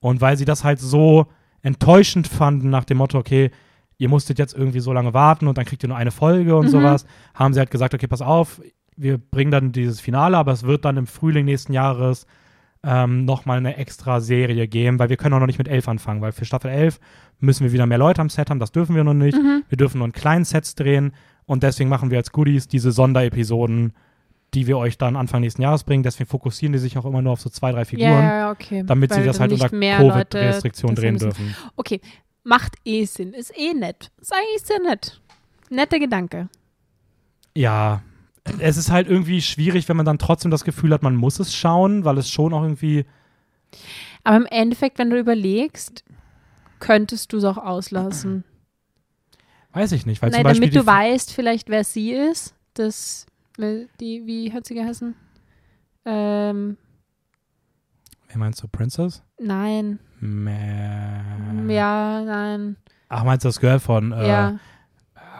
Und weil sie das halt so enttäuschend fanden nach dem Motto, okay, ihr musstet jetzt irgendwie so lange warten und dann kriegt ihr nur eine Folge und Mhm. sowas, haben sie halt gesagt, okay, pass auf, wir bringen dann dieses Finale, aber es wird dann im Frühling nächsten Jahres ähm, nochmal eine extra Serie geben, weil wir können auch noch nicht mit 11 anfangen, weil für Staffel 11 müssen wir wieder mehr Leute am Set haben, das dürfen wir noch nicht. Mhm. Wir dürfen nur in kleinen Sets drehen und deswegen machen wir als Goodies diese Sonderepisoden, die wir euch dann Anfang nächsten Jahres bringen. Deswegen fokussieren die sich auch immer nur auf so zwei, drei Figuren, ja, okay. damit sie Weil das halt unter Covid-Restriktionen das drehen dürfen. Okay, macht eh Sinn. Ist eh nett. Ist eigentlich sehr nett. Netter Gedanke. Ja, es ist halt irgendwie schwierig, wenn man dann trotzdem das Gefühl hat, man muss es schauen, weil es schon auch irgendwie. Aber im Endeffekt, wenn du überlegst, könntest du es auch auslassen. Weiß ich nicht, weil Nein, zum Beispiel damit du weißt vielleicht, wer sie ist. Das, weil die, wie hat sie geheißen? Ähm, Wer meinst du, Princess? nein. Mä- Ja, nein. Ach, meinst du das Girl von, äh, ja,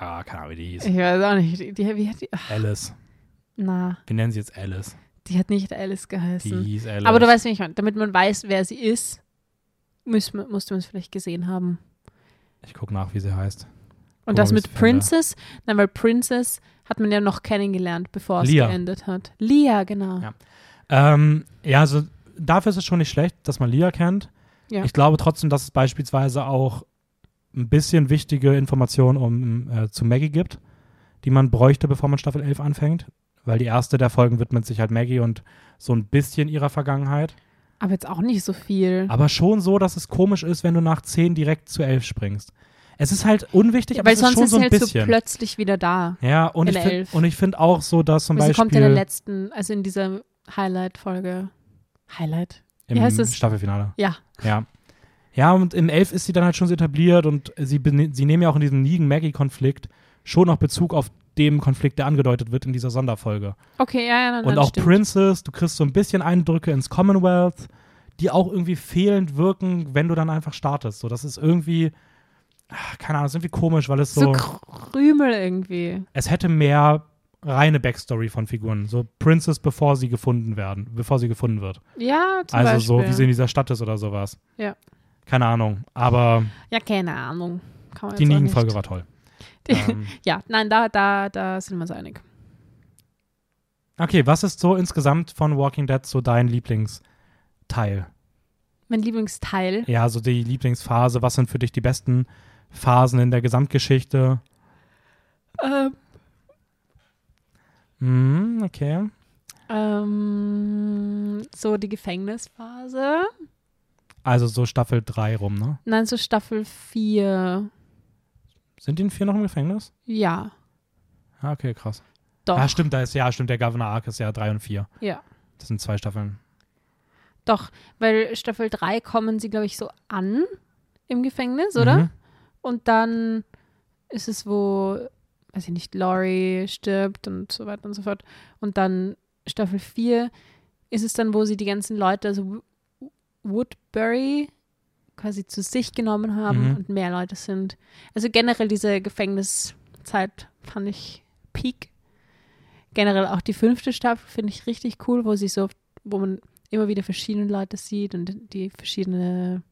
ah, keine Ahnung, wie die hieß. ich weiß auch nicht. Die, die, wie hat die? Ach, Alice. na, Wir nennen sie jetzt Alice. die hat nicht Alice Die geheißen. hieß Alice. Aber du weißt, wie ich meine. Damit man weiß, wer sie ist, muss man, musste man es vielleicht gesehen haben. Ich guck nach, wie sie heißt. Und Guck das mal, mit ich's finde. Princess, nein, weil Princess hat man ja noch kennengelernt, bevor es Lia. geendet hat. Lia, genau. Ja. Ähm, ja, also dafür ist es schon nicht schlecht, dass man Lia kennt. Ja. Ich glaube trotzdem, dass es beispielsweise auch ein bisschen wichtige Informationen um, äh, zu Maggie gibt, die man bräuchte, bevor man Staffel 11 anfängt. Weil die erste der Folgen widmet sich halt Maggie und so ein bisschen ihrer Vergangenheit. Aber jetzt auch nicht so viel. Aber schon so, dass es komisch ist, wenn du nach 10 direkt zu 11 springst. Es ist halt unwichtig, aber weil es ist sonst schon ist so sie ein halt so bisschen. plötzlich wieder da. ja, und ich, find, finde auch so, dass zum Aber sie kommt in der Beispiel letzten, also in dieser Highlight-Folge. Highlight? im wie heißt es? Staffelfinale. Ja. Ja. Ja, und in 11 ist sie dann halt schon so etabliert und sie, sie nehmen ja auch in diesem Negan-Maggie-Konflikt schon noch Bezug auf dem Konflikt, der angedeutet wird in dieser Sonderfolge. Okay, ja, ja, dann, und dann auch stimmt. Princess, du kriegst so ein bisschen Eindrücke ins Commonwealth, die auch irgendwie fehlend wirken, wenn du dann einfach startest. So, das ist irgendwie, ach, keine Ahnung, das ist irgendwie komisch, weil es So so, Krümel irgendwie. es hätte mehr reine Backstory von Figuren. So Princess, bevor sie gefunden werden, bevor sie gefunden wird. Ja, zum also Beispiel. so, wie sie in dieser Stadt ist oder sowas. Ja. Keine Ahnung, aber Ja, keine Ahnung. Die Negan-Folge nicht. war toll. Die, ähm, ja, nein, da, da, da sind wir uns einig. okay, was ist so insgesamt von Walking Dead so dein Lieblingsteil? Mein Lieblingsteil. Ja, so die Lieblingsphase. Was sind für dich die besten Phasen in der Gesamtgeschichte? Ähm, Hm, okay. ähm, so die Gefängnisphase. Also so Staffel 3 rum, ne? Nein, so Staffel 4. Sind die in vier noch im Gefängnis? Ja, Ah, okay, krass. doch. Ja, stimmt, da ist ja, stimmt, der Governor Arc ist ja 3 und 4. Ja. Das sind zwei Staffeln. Doch, weil Staffel 3 kommen sie, glaube ich, so an im Gefängnis, oder? Mhm. Und dann ist es, wo, weiß ich nicht, Laurie stirbt und so weiter und so fort. Und dann Staffel 4 ist es dann, wo sie die ganzen Leute, also Woodbury, quasi zu sich genommen haben Mhm. und mehr Leute sind. Also generell diese Gefängniszeit fand ich peak. Generell auch die fünfte Staffel finde ich richtig cool, wo sie so, wo man immer wieder verschiedene Leute sieht und die verschiedene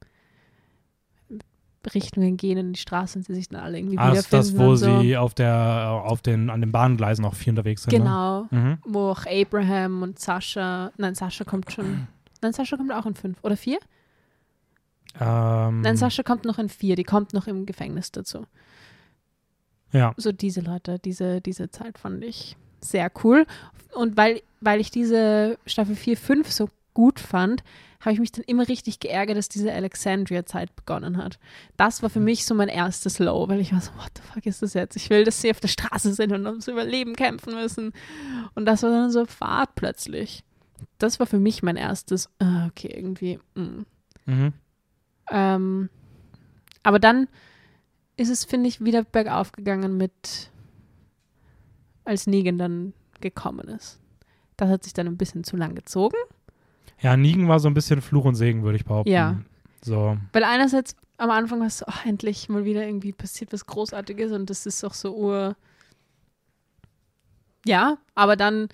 Richtungen gehen in die Straße und sie sich dann alle irgendwie Ah, das wiederfinden. das, wo und so. sie auf der, auf den, an den Bahngleisen auch viel unterwegs sind. Genau, Ne? Mhm. wo auch Abraham und Sascha, nein, Sascha kommt schon, nein, Sascha kommt auch in fünf oder vier? Ähm, Nein, Sascha kommt noch in vier, die kommt noch im Gefängnis dazu. Ja. So diese Leute, diese, diese Zeit fand ich sehr cool. Und weil, weil ich diese Staffel 4, 5 so gut fand, habe ich mich dann immer richtig geärgert, dass diese Alexandria-Zeit begonnen hat. Das war für mich so mein erstes Low, weil ich war so, what the fuck ist das jetzt? Ich will, dass sie auf der Straße sind und ums Überleben kämpfen müssen. Und das war dann so Fahrt plötzlich. Das war für mich mein erstes, ah, okay, irgendwie, mm. Mhm. Ähm, aber dann ist es, finde ich, wieder bergauf gegangen mit, als Negan dann gekommen ist. Das hat sich dann ein bisschen zu lang gezogen. Ja, Negan war so ein bisschen Fluch und Segen, würde ich behaupten. Ja. So. Weil einerseits am Anfang war es so, ach, endlich mal wieder irgendwie passiert was Großartiges und das ist auch so ur. Ja, aber dann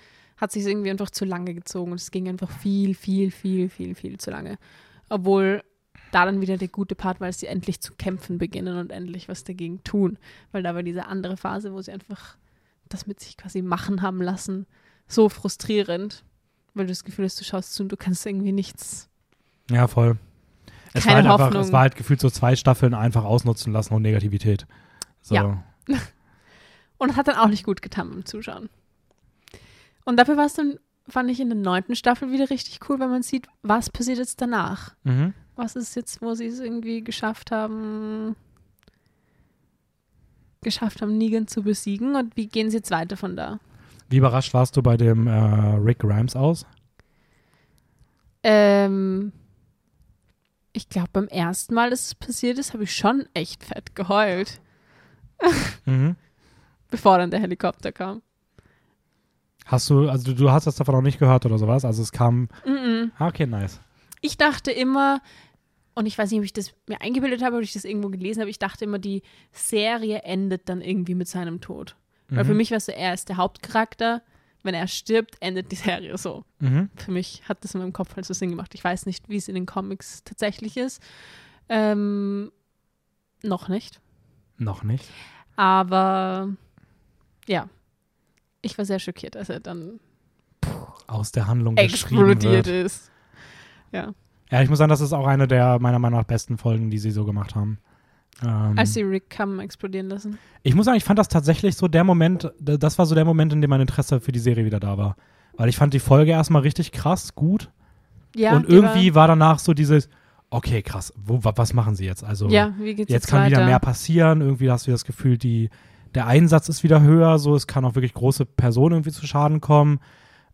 hat sich irgendwie einfach zu lange gezogen und es ging einfach viel, viel, viel, viel, viel zu lange. Obwohl da dann wieder der gute Part war, als sie endlich zu kämpfen beginnen und endlich was dagegen tun. Weil da war diese andere Phase, wo sie einfach das mit sich quasi machen haben lassen, so frustrierend, weil du das Gefühl hast, du schaust zu und du kannst irgendwie nichts. Ja, voll. Es Keine war, halt einfach, Hoffnung. es war halt gefühlt so zwei Staffeln einfach ausnutzen lassen und Negativität. So. Ja. Und es hat dann auch nicht gut getan beim Zuschauen. Und dafür war es dann, fand ich in der neunten Staffel wieder richtig cool, weil man sieht, was passiert jetzt danach. Mhm. Was ist jetzt, wo sie es irgendwie geschafft haben, geschafft haben, Negan zu besiegen und wie gehen sie jetzt weiter von da? Wie überrascht warst du bei dem äh, Rick Grimes aus? Ähm, ich glaube, beim ersten Mal, dass es passiert ist, habe ich schon echt fett geheult, Mhm. bevor dann der Helikopter kam. Hast du, also du, du hast das davon noch nicht gehört oder sowas? Also es kam. Mm -mm. Okay, nice. Ich dachte immer, und ich weiß nicht, ob ich das mir eingebildet habe, ob ich das irgendwo gelesen habe, ich dachte immer, die Serie endet dann irgendwie mit seinem Tod. Weil Mhm. für mich war es so, er ist der Hauptcharakter. Wenn er stirbt, endet die Serie so. Mhm. Für mich hat das in meinem Kopf halt so Sinn gemacht. Ich weiß nicht, wie es in den Comics tatsächlich ist. Ähm, noch nicht. Noch nicht. Aber ja, ich war sehr schockiert, als er dann Aus der Handlung explodiert ist. Ja. Ja, ich muss sagen, das ist auch eine der meiner Meinung nach besten Folgen, die sie so gemacht haben. Ähm, Als sie Rick haben explodieren lassen. ich muss sagen, ich fand das tatsächlich so der Moment, das war so der Moment, in dem mein Interesse für die Serie wieder da war. Weil ich fand die Folge erstmal richtig krass, gut. Ja, und irgendwie war, danach so dieses, okay, krass, wo, wa, was machen sie jetzt? Also War, ja, wie geht's jetzt jetzt, kann weiter? wieder mehr passieren. Irgendwie hast du das Gefühl, die, der Einsatz ist wieder höher. So, es kann auch wirklich große Personen irgendwie zu Schaden kommen.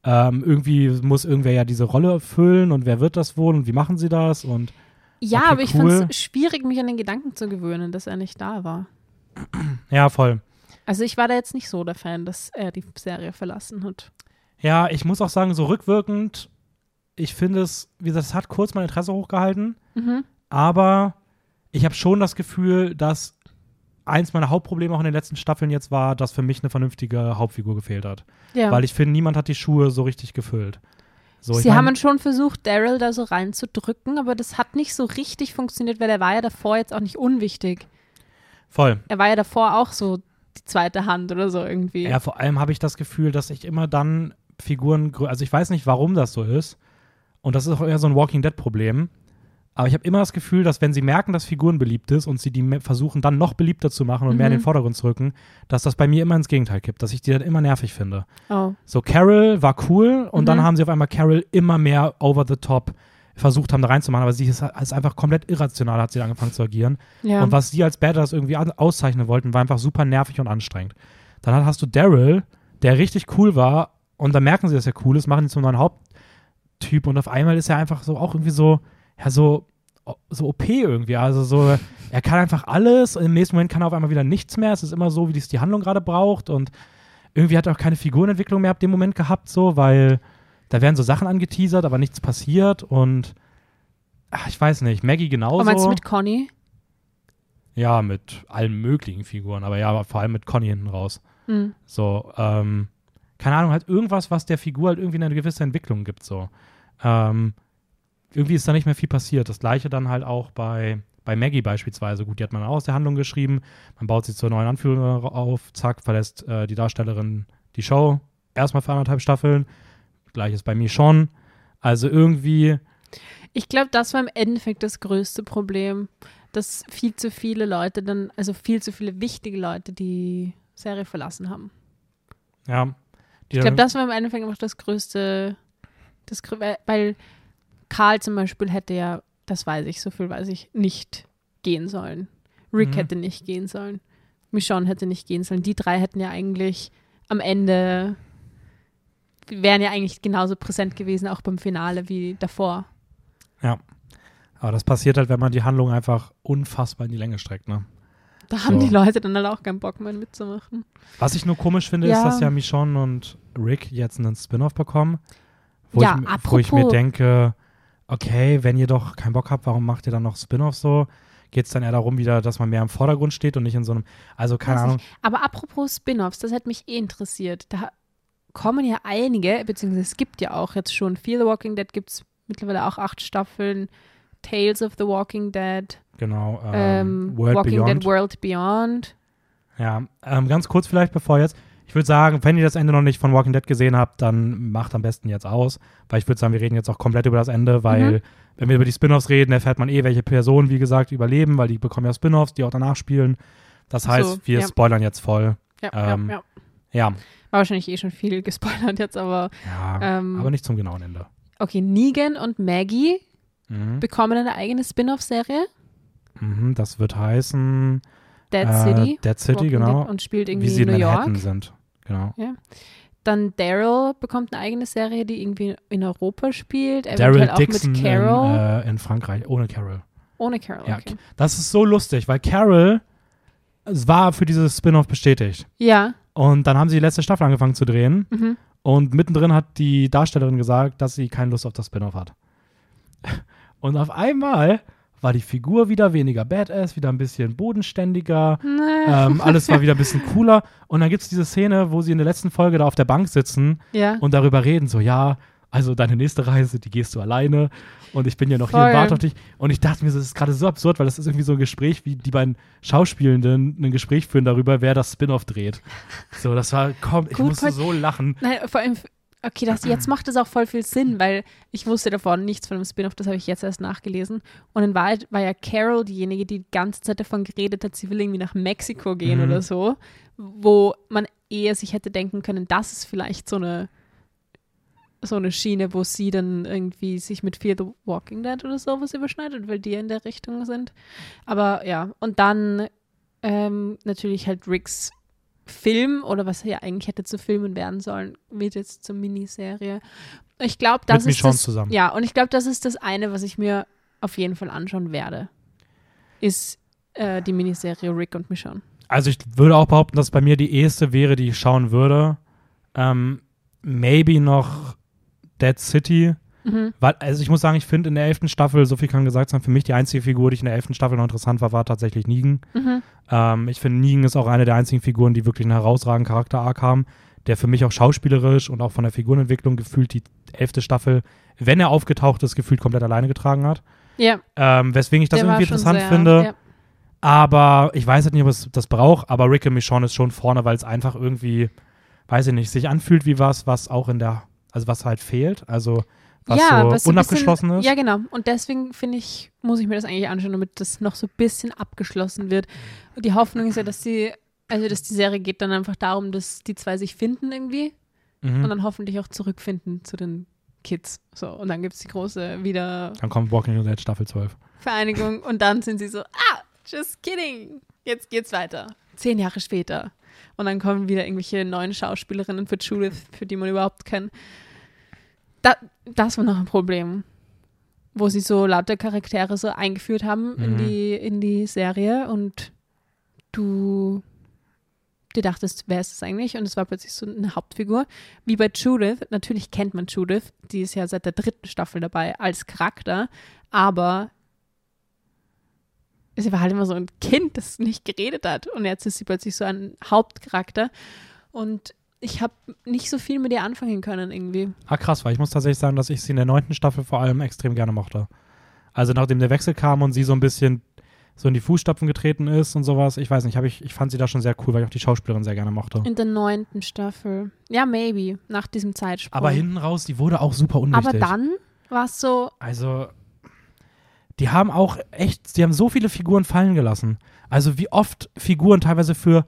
Ähm, irgendwie muss irgendwer ja diese Rolle füllen und wer wird das wohl und wie machen sie das? Und Ja, Okay, aber ich cool. fand es schwierig, mich an den Gedanken zu gewöhnen, dass er nicht da war. ja, voll. Also ich war da jetzt nicht so der Fan, dass er die Serie verlassen hat. Ja, ich muss auch sagen, so rückwirkend, ich finde es, wie gesagt, es hat kurz mein Interesse hochgehalten, Mhm. aber ich habe schon das Gefühl, dass eins meiner Hauptprobleme auch in den letzten Staffeln jetzt war, dass für mich eine vernünftige Hauptfigur gefehlt hat. Ja. Weil ich finde, niemand hat die Schuhe so richtig gefüllt. So, ich Sie mein- haben schon versucht, Daryl da so reinzudrücken, aber das hat nicht so richtig funktioniert, weil er war ja davor jetzt auch nicht unwichtig. Voll. Er war ja davor auch so die zweite Hand oder so irgendwie. Ja, vor allem habe ich das Gefühl, dass ich immer dann Figuren, also ich weiß nicht, warum das so ist. Und das ist auch eher so ein Walking Dead-Problem. Aber ich habe immer das Gefühl, dass wenn sie merken, dass Figuren beliebt ist und sie die versuchen dann noch beliebter zu machen und mehr in Mhm. den Vordergrund zu rücken, dass das bei mir immer ins Gegenteil kippt, dass ich die dann immer nervig finde. Oh. So, Carol war cool und Mhm. dann haben sie auf einmal Carol immer mehr over the top versucht haben, da reinzumachen, aber sie ist, ist einfach komplett irrational, hat sie angefangen zu agieren. Ja. Und was sie als Badass irgendwie auszeichnen wollten, war einfach super nervig und anstrengend. Dann hast du Daryl, der richtig cool war, und dann merken sie, dass er cool ist, machen ihn zum neuen Haupttyp und auf einmal ist er einfach so auch irgendwie so, ja, so, so OP irgendwie. Also so, er kann einfach alles und im nächsten Moment kann er auf einmal wieder nichts mehr. Es ist immer so, wie es die Handlung gerade braucht und irgendwie hat er auch keine Figurenentwicklung mehr ab dem Moment gehabt, so, weil da werden so Sachen angeteasert, aber nichts passiert und ach, ich weiß nicht, Maggie genauso. Und meinst du mit Conny? Ja, mit allen möglichen Figuren, aber ja, aber vor allem mit Conny hinten raus. Hm. So, ähm, keine Ahnung, halt irgendwas, was der Figur halt irgendwie eine gewisse Entwicklung gibt, so. Ähm, irgendwie ist da nicht mehr viel passiert. Das gleiche dann halt auch bei, bei Maggie beispielsweise. Gut, die hat man auch aus der Handlung geschrieben. Man baut sie zur neuen Anführerin auf, zack, verlässt äh, die Darstellerin die Show. Erstmal für anderthalb Staffeln. Gleiches bei Michonne. Also irgendwie, Ich glaube, das war im Endeffekt das größte Problem, dass viel zu viele Leute dann, also viel zu viele wichtige Leute die Serie verlassen haben. ja. Ich glaube, das war im Endeffekt einfach das größte, das, weil- weil Karl zum Beispiel hätte ja, das weiß ich, so viel weiß ich, nicht gehen sollen. Rick Mhm. hätte nicht gehen sollen. Michonne hätte nicht gehen sollen. Die drei hätten ja eigentlich am Ende, wären ja eigentlich genauso präsent gewesen, auch beim Finale wie davor. aber das passiert halt, wenn man die Handlung einfach unfassbar in die Länge streckt, ne? Da haben So. die Leute dann halt auch keinen Bock mehr mitzumachen. Was ich nur komisch finde, ist, Ja. dass ja Michonne und Rick jetzt einen Spin-off bekommen. Wo, Ja, ich, wo ich mir apropos- denke, okay, wenn ihr doch keinen Bock habt, warum macht ihr dann noch Spin-off so? Geht es dann eher darum wieder, dass man mehr im Vordergrund steht und nicht in so einem, also keine Weiß Ahnung. nicht. Aber apropos Spin-offs, das hat mich eh interessiert. Da kommen ja einige, beziehungsweise es gibt ja auch jetzt schon Fear the Walking Dead gibt es mittlerweile auch acht Staffeln. Tales of the Walking Dead, Genau, ähm, ähm, World Walking Beyond. Dead World Beyond. Ja, ähm, ganz kurz vielleicht bevor jetzt. Ich würde sagen, wenn ihr das Ende noch nicht von Walking Dead gesehen habt, dann macht am besten jetzt aus. Weil ich würde sagen, wir reden jetzt auch komplett über das Ende, weil Mhm. wenn wir über die Spin-offs reden, erfährt man eh, welche Personen, wie gesagt, überleben, weil die bekommen ja Spin-offs, die auch danach spielen. Das heißt, So, wir ja. spoilern jetzt voll. Ja, Ähm, ja, ja. Ja, War wahrscheinlich eh schon viel gespoilert jetzt, aber ja Ähm, aber nicht zum genauen Ende. okay, Negan und Maggie Mhm. bekommen eine eigene Spin-off-Serie, Mhm, das wird heißen Dead äh, City. Dead City, Walking genau. Dead und spielt Wie irgendwie sie in in New Manhattan York. sind. Genau. Dann Daryl bekommt eine eigene Serie, die irgendwie in Europa spielt, Daryl Dixon mit in, Carol. äh, in Frankreich, ohne Carol. Ohne Carol, Ja, okay. Das ist so lustig, weil Carol es war für dieses Spin-off bestätigt. Ja, Und dann haben sie die letzte Staffel angefangen zu drehen. mhm. Und mittendrin hat die Darstellerin gesagt, dass sie keine Lust auf das Spin-off hat. Und auf einmal war die Figur wieder weniger badass, wieder ein bisschen bodenständiger. Ähm, alles war wieder ein bisschen cooler. Und dann gibt es diese Szene, wo sie in der letzten Folge da auf der Bank sitzen ja. und darüber reden, so, ja, also deine nächste Reise, die gehst du alleine und ich bin ja noch hier Voll. und warte auf dich. Und ich dachte mir, das ist gerade so absurd, weil das ist irgendwie so ein Gespräch, wie die beiden Schauspielenden ein Gespräch führen darüber, wer das Spin-off dreht. So, das war, komm, ich Gut, musste so lachen. Nein, vor allem, okay, das, jetzt macht es auch voll viel Sinn, weil ich wusste davon nichts von dem Spin-off, das habe ich jetzt erst nachgelesen. Und in Wahrheit war ja Carol diejenige, die die ganze Zeit davon geredet hat, sie will irgendwie nach Mexiko gehen Mhm. oder so, wo man eher sich hätte denken können, das ist vielleicht so eine so eine Schiene, wo sie dann irgendwie sich mit Fear the Walking Dead oder sowas überschneidet, weil die in der Richtung sind. Aber ja, und dann ähm, natürlich halt Ricks Film oder was er ja eigentlich hätte zu Filmen werden sollen, wird jetzt zur Miniserie. Ich glaube, das Mit ist das, zusammen. Ja, und ich glaube, das ist das eine, was ich mir auf jeden Fall anschauen werde, ist äh, die Miniserie Rick und Michonne. Also ich würde auch behaupten, dass bei mir die erste wäre, die ich schauen würde. Ähm, maybe noch Dead City. Mhm. Weil, also ich muss sagen, ich finde in der elften Staffel, so viel kann gesagt sein, für mich die einzige Figur, die ich in der elften Staffel noch interessant war, war tatsächlich Negan. Mhm. Ähm, ich finde, Negan ist auch eine der einzigen Figuren, die wirklich einen herausragenden Charakter-Arc haben, der für mich auch schauspielerisch und auch von der Figurenentwicklung gefühlt die elfte Staffel, wenn er aufgetaucht ist, gefühlt komplett alleine getragen hat. Ja, Ähm, weswegen ich das der irgendwie interessant sehr, finde. Ja. Aber ich weiß halt nicht, ob es das braucht, aber Rick und Michonne ist schon vorne, weil es einfach irgendwie, weiß ich nicht, sich anfühlt wie was, was auch in der, also was halt fehlt. Also was ja, so was unabgeschlossen bisschen, ist. Ja, genau. Und deswegen finde ich, muss ich mir das eigentlich anschauen, damit das noch so ein bisschen abgeschlossen wird. Und die Hoffnung ist ja, dass die, also dass die Serie geht dann einfach darum, dass die zwei sich finden irgendwie Mhm. und dann hoffentlich auch zurückfinden zu den Kids. So, und dann gibt es die große wieder Dann kommt Walking Dead Staffel 12. Vereinigung und dann sind sie so, ah, just kidding. Jetzt geht's weiter. Zehn Jahre später. Und dann kommen wieder irgendwelche neuen Schauspielerinnen für Judith, für die man überhaupt kennt. Da, das war noch ein Problem. Wo sie so lauter Charaktere so eingeführt haben in, Mhm. die, in die Serie und du dir dachtest, wer ist das eigentlich? Und es war plötzlich so eine Hauptfigur. Wie bei Judith, natürlich kennt man Judith, die ist ja seit der dritten Staffel dabei als Charakter, aber sie war halt immer so ein Kind, das nicht geredet hat. Und jetzt ist sie plötzlich so ein Hauptcharakter. Und ich habe nicht so viel mit ihr anfangen können irgendwie. Ah, krass, weil ich muss tatsächlich sagen, dass ich sie in der neunten Staffel vor allem extrem gerne mochte. Also nachdem der Wechsel kam und sie so ein bisschen so in die Fußstapfen getreten ist und sowas, ich weiß nicht, hab ich, ich fand sie da schon sehr cool, weil ich auch die Schauspielerin sehr gerne mochte. In der neunten Staffel. Ja, maybe, nach diesem Zeitsprung. Aber hinten raus, die wurde auch super unwichtig. Aber dann war es so, Also, die haben auch echt, die haben so viele Figuren fallen gelassen. Also, wie oft Figuren teilweise für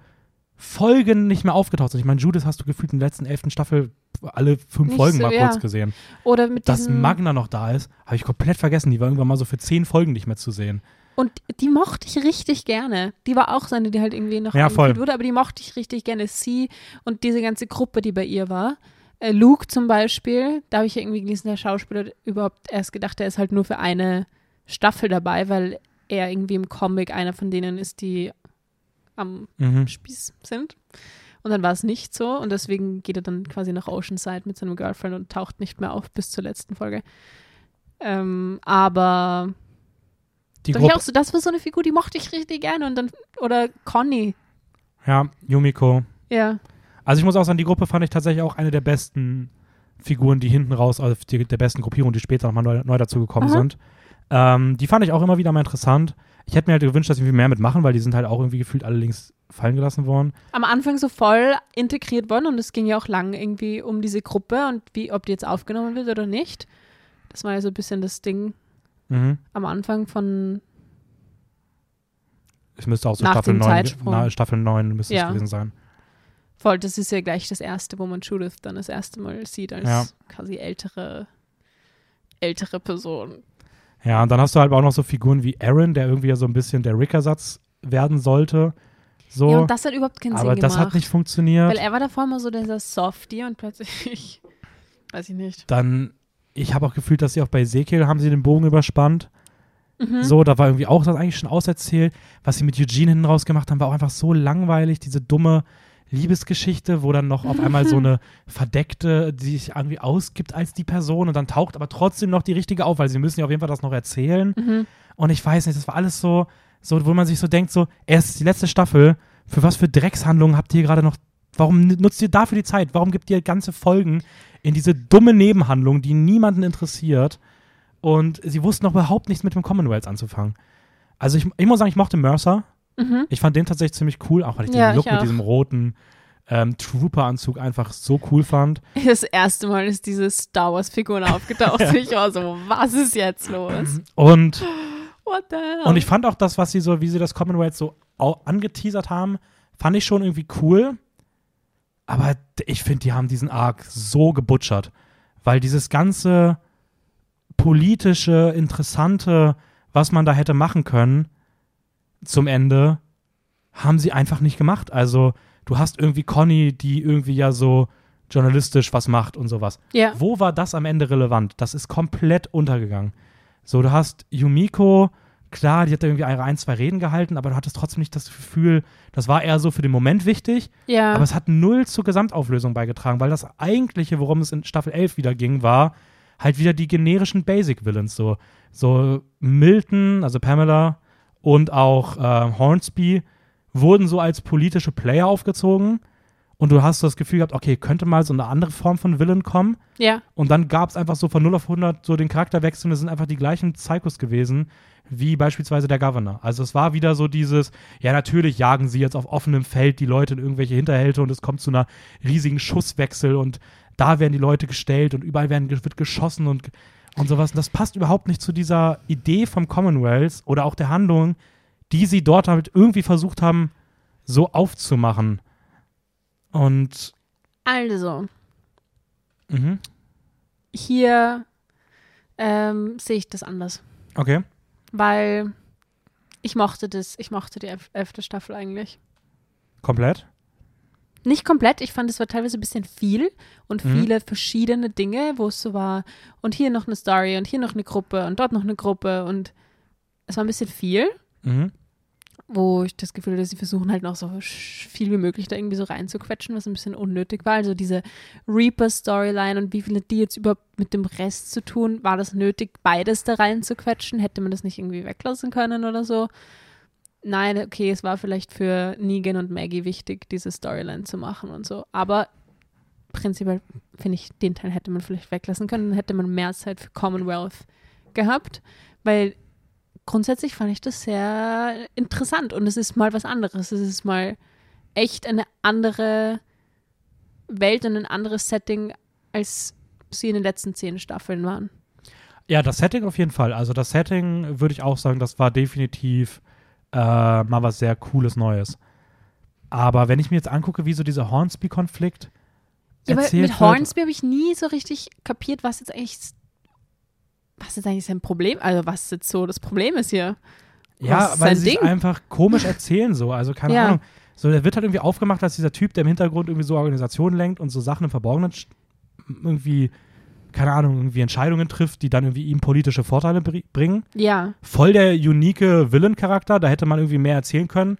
Folgen nicht mehr aufgetaucht sind. Ich meine, Judith hast du gefühlt in der letzten elften Staffel alle fünf Nicht Folgen so, mal ja. kurz gesehen. oder mit Dass Magna noch da ist, habe ich komplett vergessen. Die war irgendwann mal so für zehn Folgen nicht mehr zu sehen. Und die mochte ich richtig gerne. Die war auch so eine, die halt irgendwie noch Ja, voll. wurde, aber die mochte ich richtig gerne. Sie und diese ganze Gruppe, die bei ihr war. Äh, Luke zum Beispiel, da habe ich ja irgendwie gelesen, der Schauspieler überhaupt erst gedacht, er ist halt nur für eine Staffel dabei, weil er irgendwie im Comic einer von denen ist, die am Mhm. Spieß sind. Und dann war es nicht so und deswegen geht er dann quasi nach Oceanside mit seinem Girlfriend und taucht nicht mehr auf bis zur letzten Folge. Ähm, aber Die Gruppe, auch so, das war so eine Figur, die mochte ich richtig gerne und dann oder Conny, ja, Yumiko. ja, Also, ich muss auch sagen, die Gruppe fand ich tatsächlich auch eine der besten Figuren, die hinten raus, also die, der besten Gruppierungen, die später nochmal neu, neu dazugekommen sind. Ähm, die fand ich auch immer wieder mal interessant. Ich hätte mir halt gewünscht, dass sie viel mehr mitmachen, weil die sind halt auch irgendwie gefühlt alle links fallen gelassen worden. am Anfang so voll integriert worden und es ging ja auch lang irgendwie um diese Gruppe und wie ob die jetzt aufgenommen wird oder nicht. Das war ja so ein bisschen das Ding Mhm. am Anfang von Es müsste auch so Staffel dem 9, Zeitsprung. na, Staffel 9 müsste Ja. es gewesen sein. voll, das ist ja gleich das erste, wo man Judith dann das erste Mal sieht als Ja. quasi ältere ältere Person. Ja, und dann hast du halt auch noch so Figuren wie Aaron, der irgendwie ja so ein bisschen der Rick-Ersatz werden sollte. So, Ja, und das hat überhaupt keinen aber Sinn das gemacht. hat nicht funktioniert. Weil er war davor immer so dieser Softie und plötzlich, weiß ich nicht. Dann, ich habe auch gefühlt, dass sie auch bei Ezekiel haben sie den Bogen überspannt. Mhm. So, da war irgendwie auch das eigentlich schon auserzählt. Was sie mit Eugene hinten raus gemacht haben, war auch einfach so langweilig. Diese dumme Liebesgeschichte, wo dann noch auf einmal so eine verdeckte, die sich irgendwie ausgibt als die Person und dann taucht aber trotzdem noch die richtige auf, weil sie müssen ja auf jeden Fall das noch erzählen. Mhm. Und ich weiß nicht, das war alles so, so, wo man sich so denkt, so, erst die letzte Staffel, für was für Dreckshandlungen habt ihr gerade noch, warum nutzt ihr dafür die Zeit? Warum gibt ihr ganze Folgen in diese dumme Nebenhandlung, die niemanden interessiert? Und sie wussten auch überhaupt nichts mit dem Commonwealth anzufangen. Also ich, ich muss sagen, ich mochte Mercer. Mhm. Ich fand den tatsächlich ziemlich cool, auch weil ich Ja, den Look ich mit diesem roten ähm, Trooper-Anzug einfach so cool fand. Das erste Mal ist diese Star Wars-Figur aufgetaucht. und Ich war so, was ist jetzt los? Und? Und ich fand auch das, was sie so, wie sie das Commonwealth so angeteasert haben, fand ich schon irgendwie cool. Aber ich finde, die haben diesen Arc so gebutschert. Weil dieses ganze politische, interessante, was man da hätte machen können, zum Ende, haben sie einfach nicht gemacht. Also, du hast irgendwie Conny, die irgendwie ja so journalistisch was macht und sowas. ja. Wo war das am Ende relevant? Das ist komplett untergegangen. So, du hast Yumiko, klar, die hat da irgendwie ihre ein, zwei Reden gehalten, aber du hattest trotzdem nicht das Gefühl, das war eher so für den Moment wichtig, Ja. aber es hat null zur Gesamtauflösung beigetragen, weil das eigentliche, worum es in Staffel 11 wieder ging, war halt wieder die generischen Basic Villains, so, so Milton, also Pamela und auch äh, Hornsby wurden so als politische Player aufgezogen und du hast so das Gefühl gehabt, okay, könnte mal so eine andere Form von Villain kommen ja. und dann gab es einfach so von 0 auf 100 so den Charakterwechsel und es sind einfach die gleichen Psychos gewesen, wie beispielsweise der Governor. Also es war wieder so dieses, ja natürlich jagen sie jetzt auf offenem Feld die Leute in irgendwelche Hinterhälte und es kommt zu einer riesigen Schusswechsel und da werden die Leute gestellt und überall werden, wird geschossen und, und sowas. Und das passt überhaupt nicht zu dieser Idee vom Commonwealth oder auch der Handlung, die sie dort halt irgendwie versucht haben, so aufzumachen. Und Also, mhm. hier ähm, sehe ich das anders. okay. Weil ich mochte das, ich mochte die elf elfte Staffel eigentlich. Komplett? Nicht komplett, ich fand, es war teilweise ein bisschen viel und Mhm. viele verschiedene Dinge, wo es so war, und hier noch eine Story und hier noch eine Gruppe und dort noch eine Gruppe und es war ein bisschen viel, Mhm. wo ich das Gefühl hatte, sie versuchen halt noch so viel wie möglich da irgendwie so reinzuquetschen, was ein bisschen unnötig war. Also diese Reaper-Storyline und wie viel hat die jetzt überhaupt mit dem Rest zu tun? War das nötig, beides da reinzuquetschen? Hätte man das nicht irgendwie weglassen können oder so? Nein, okay, es war vielleicht für Negan und Maggie wichtig, diese Storyline zu machen und so. Aber prinzipiell finde ich, den Teil hätte man vielleicht weglassen können. Dann hätte man mehr Zeit für Commonwealth gehabt, weil grundsätzlich fand ich das sehr interessant und es ist mal was anderes. Es ist mal echt eine andere Welt und ein anderes Setting, als sie in den letzten zehn Staffeln waren. Ja, das Setting auf jeden Fall. Also das Setting würde ich auch sagen, das war definitiv äh, mal was sehr cooles Neues. Aber wenn ich mir jetzt angucke, wie so dieser Hornsby-Konflikt Ja, aber mit Hornsby habe ich nie so richtig kapiert, was jetzt eigentlich was jetzt eigentlich sein Problem, also was jetzt so das Problem ist hier. Ja, Was weil sie es einfach komisch erzählen so. Also keine Ja. Ahnung. So, der wird halt irgendwie aufgemacht als dieser Typ, der im Hintergrund irgendwie so Organisationen lenkt und so Sachen im Verborgenen irgendwie, keine Ahnung, irgendwie Entscheidungen trifft, die dann irgendwie ihm politische Vorteile bri- bringen. Ja, voll der unique Villain-Charakter, da hätte man irgendwie mehr erzählen können.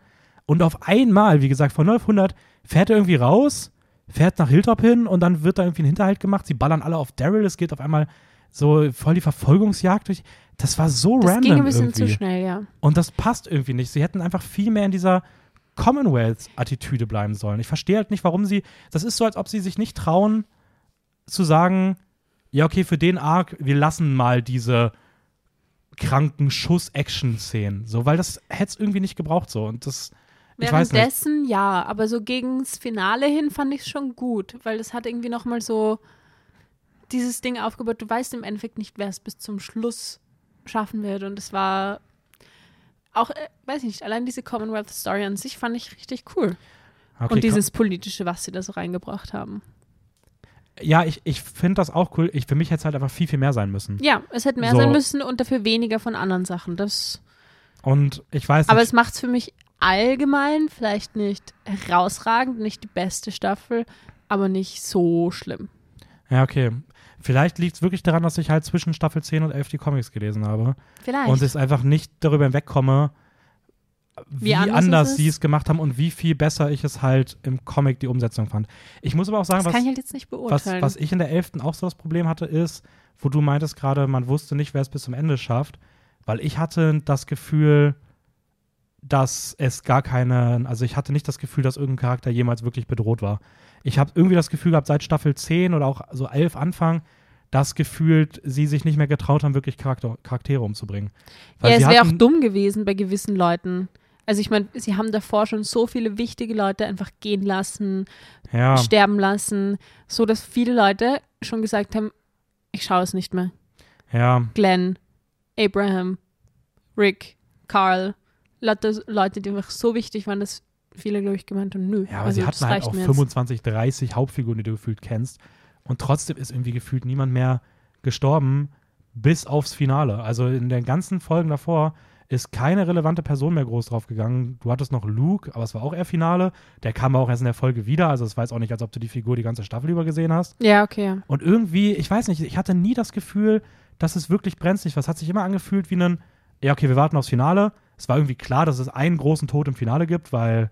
Und auf einmal, wie gesagt, von 0 auf 100 fährt er irgendwie raus, fährt nach Hilltop hin und dann wird da irgendwie ein Hinterhalt gemacht. Sie ballern alle auf Daryl, es geht auf einmal so voll die Verfolgungsjagd durch. Das war so das random ging ein bisschen irgendwie. zu schnell, ja. Und das passt irgendwie nicht. Sie hätten einfach viel mehr in dieser Commonwealth-Attitüde bleiben sollen. Ich verstehe halt nicht, warum sie. Das ist so, als ob sie sich nicht trauen, zu sagen: Ja, okay, für den Arc, wir lassen mal diese kranken Schuss-Action-Szenen. So, weil das hätte es irgendwie nicht gebraucht so. Und das. Währenddessen ja, aber so gegens Finale hin fand ich es schon gut, weil das hat irgendwie nochmal so dieses Ding aufgebaut. Du weißt im Endeffekt nicht, wer es bis zum Schluss schaffen wird. Und es war auch, äh, weiß ich nicht, allein diese Commonwealth Story an sich fand ich richtig cool. Okay, Und dieses politische, was sie da so reingebracht haben. Ja, ich, ich finde das auch cool. Ich, für mich hätte es halt einfach viel, viel mehr sein müssen. Ja, es hätte mehr So. sein müssen und dafür weniger von anderen Sachen. Das, Und ich weiß aber nicht. es macht es für mich allgemein vielleicht nicht herausragend, nicht die beste Staffel, aber nicht so schlimm. ja, okay. Vielleicht liegt es wirklich daran, dass ich halt zwischen Staffel 10 und 11 die Comics gelesen habe. Vielleicht. und es einfach nicht darüber hinwegkomme, wie, Wie anders sie es gemacht haben und wie viel besser ich es halt im Comic die Umsetzung fand. Ich muss aber auch sagen, was, ich halt jetzt nicht was, was ich in der 11. auch so das Problem hatte, ist, wo du meintest gerade, man wusste nicht, wer es bis zum Ende schafft, weil ich hatte das Gefühl, dass es gar keine, also ich hatte nicht das Gefühl, dass irgendein Charakter jemals wirklich bedroht war. Ich habe irgendwie das Gefühl gehabt, seit Staffel 10 oder auch so 11 Anfang, dass gefühlt sie sich nicht mehr getraut haben, wirklich Charakter, Charaktere umzubringen. Weil ja, es wäre auch dumm gewesen bei gewissen Leuten. Also ich meine, sie haben davor schon so viele wichtige Leute einfach gehen lassen, ja, sterben lassen, so dass viele Leute schon gesagt haben, ich schaue es nicht mehr. ja, Glenn, Abraham, Rick, Carl, Leute, Leute, die einfach so wichtig waren, dass viele, glaube ich, gemeint haben, nö. Ja, aber also sie hatten halt auch mir jetzt. 25, 30 Hauptfiguren, die du gefühlt kennst. Und trotzdem ist irgendwie gefühlt niemand mehr gestorben, bis aufs Finale. Also in den ganzen Folgen davor ist keine relevante Person mehr groß drauf gegangen. Du hattest noch Luke, aber es war auch eher Finale. Der kam auch erst in der Folge wieder. Also es war jetzt auch nicht, als ob du die Figur die ganze Staffel über gesehen hast. Ja, okay. ja. Und irgendwie, ich weiß nicht, ich hatte nie das Gefühl, dass es wirklich brenzlig war. Es hat sich immer angefühlt wie ein, ja, okay, wir warten aufs Finale. Es war irgendwie klar, dass es einen großen Tod im Finale gibt, weil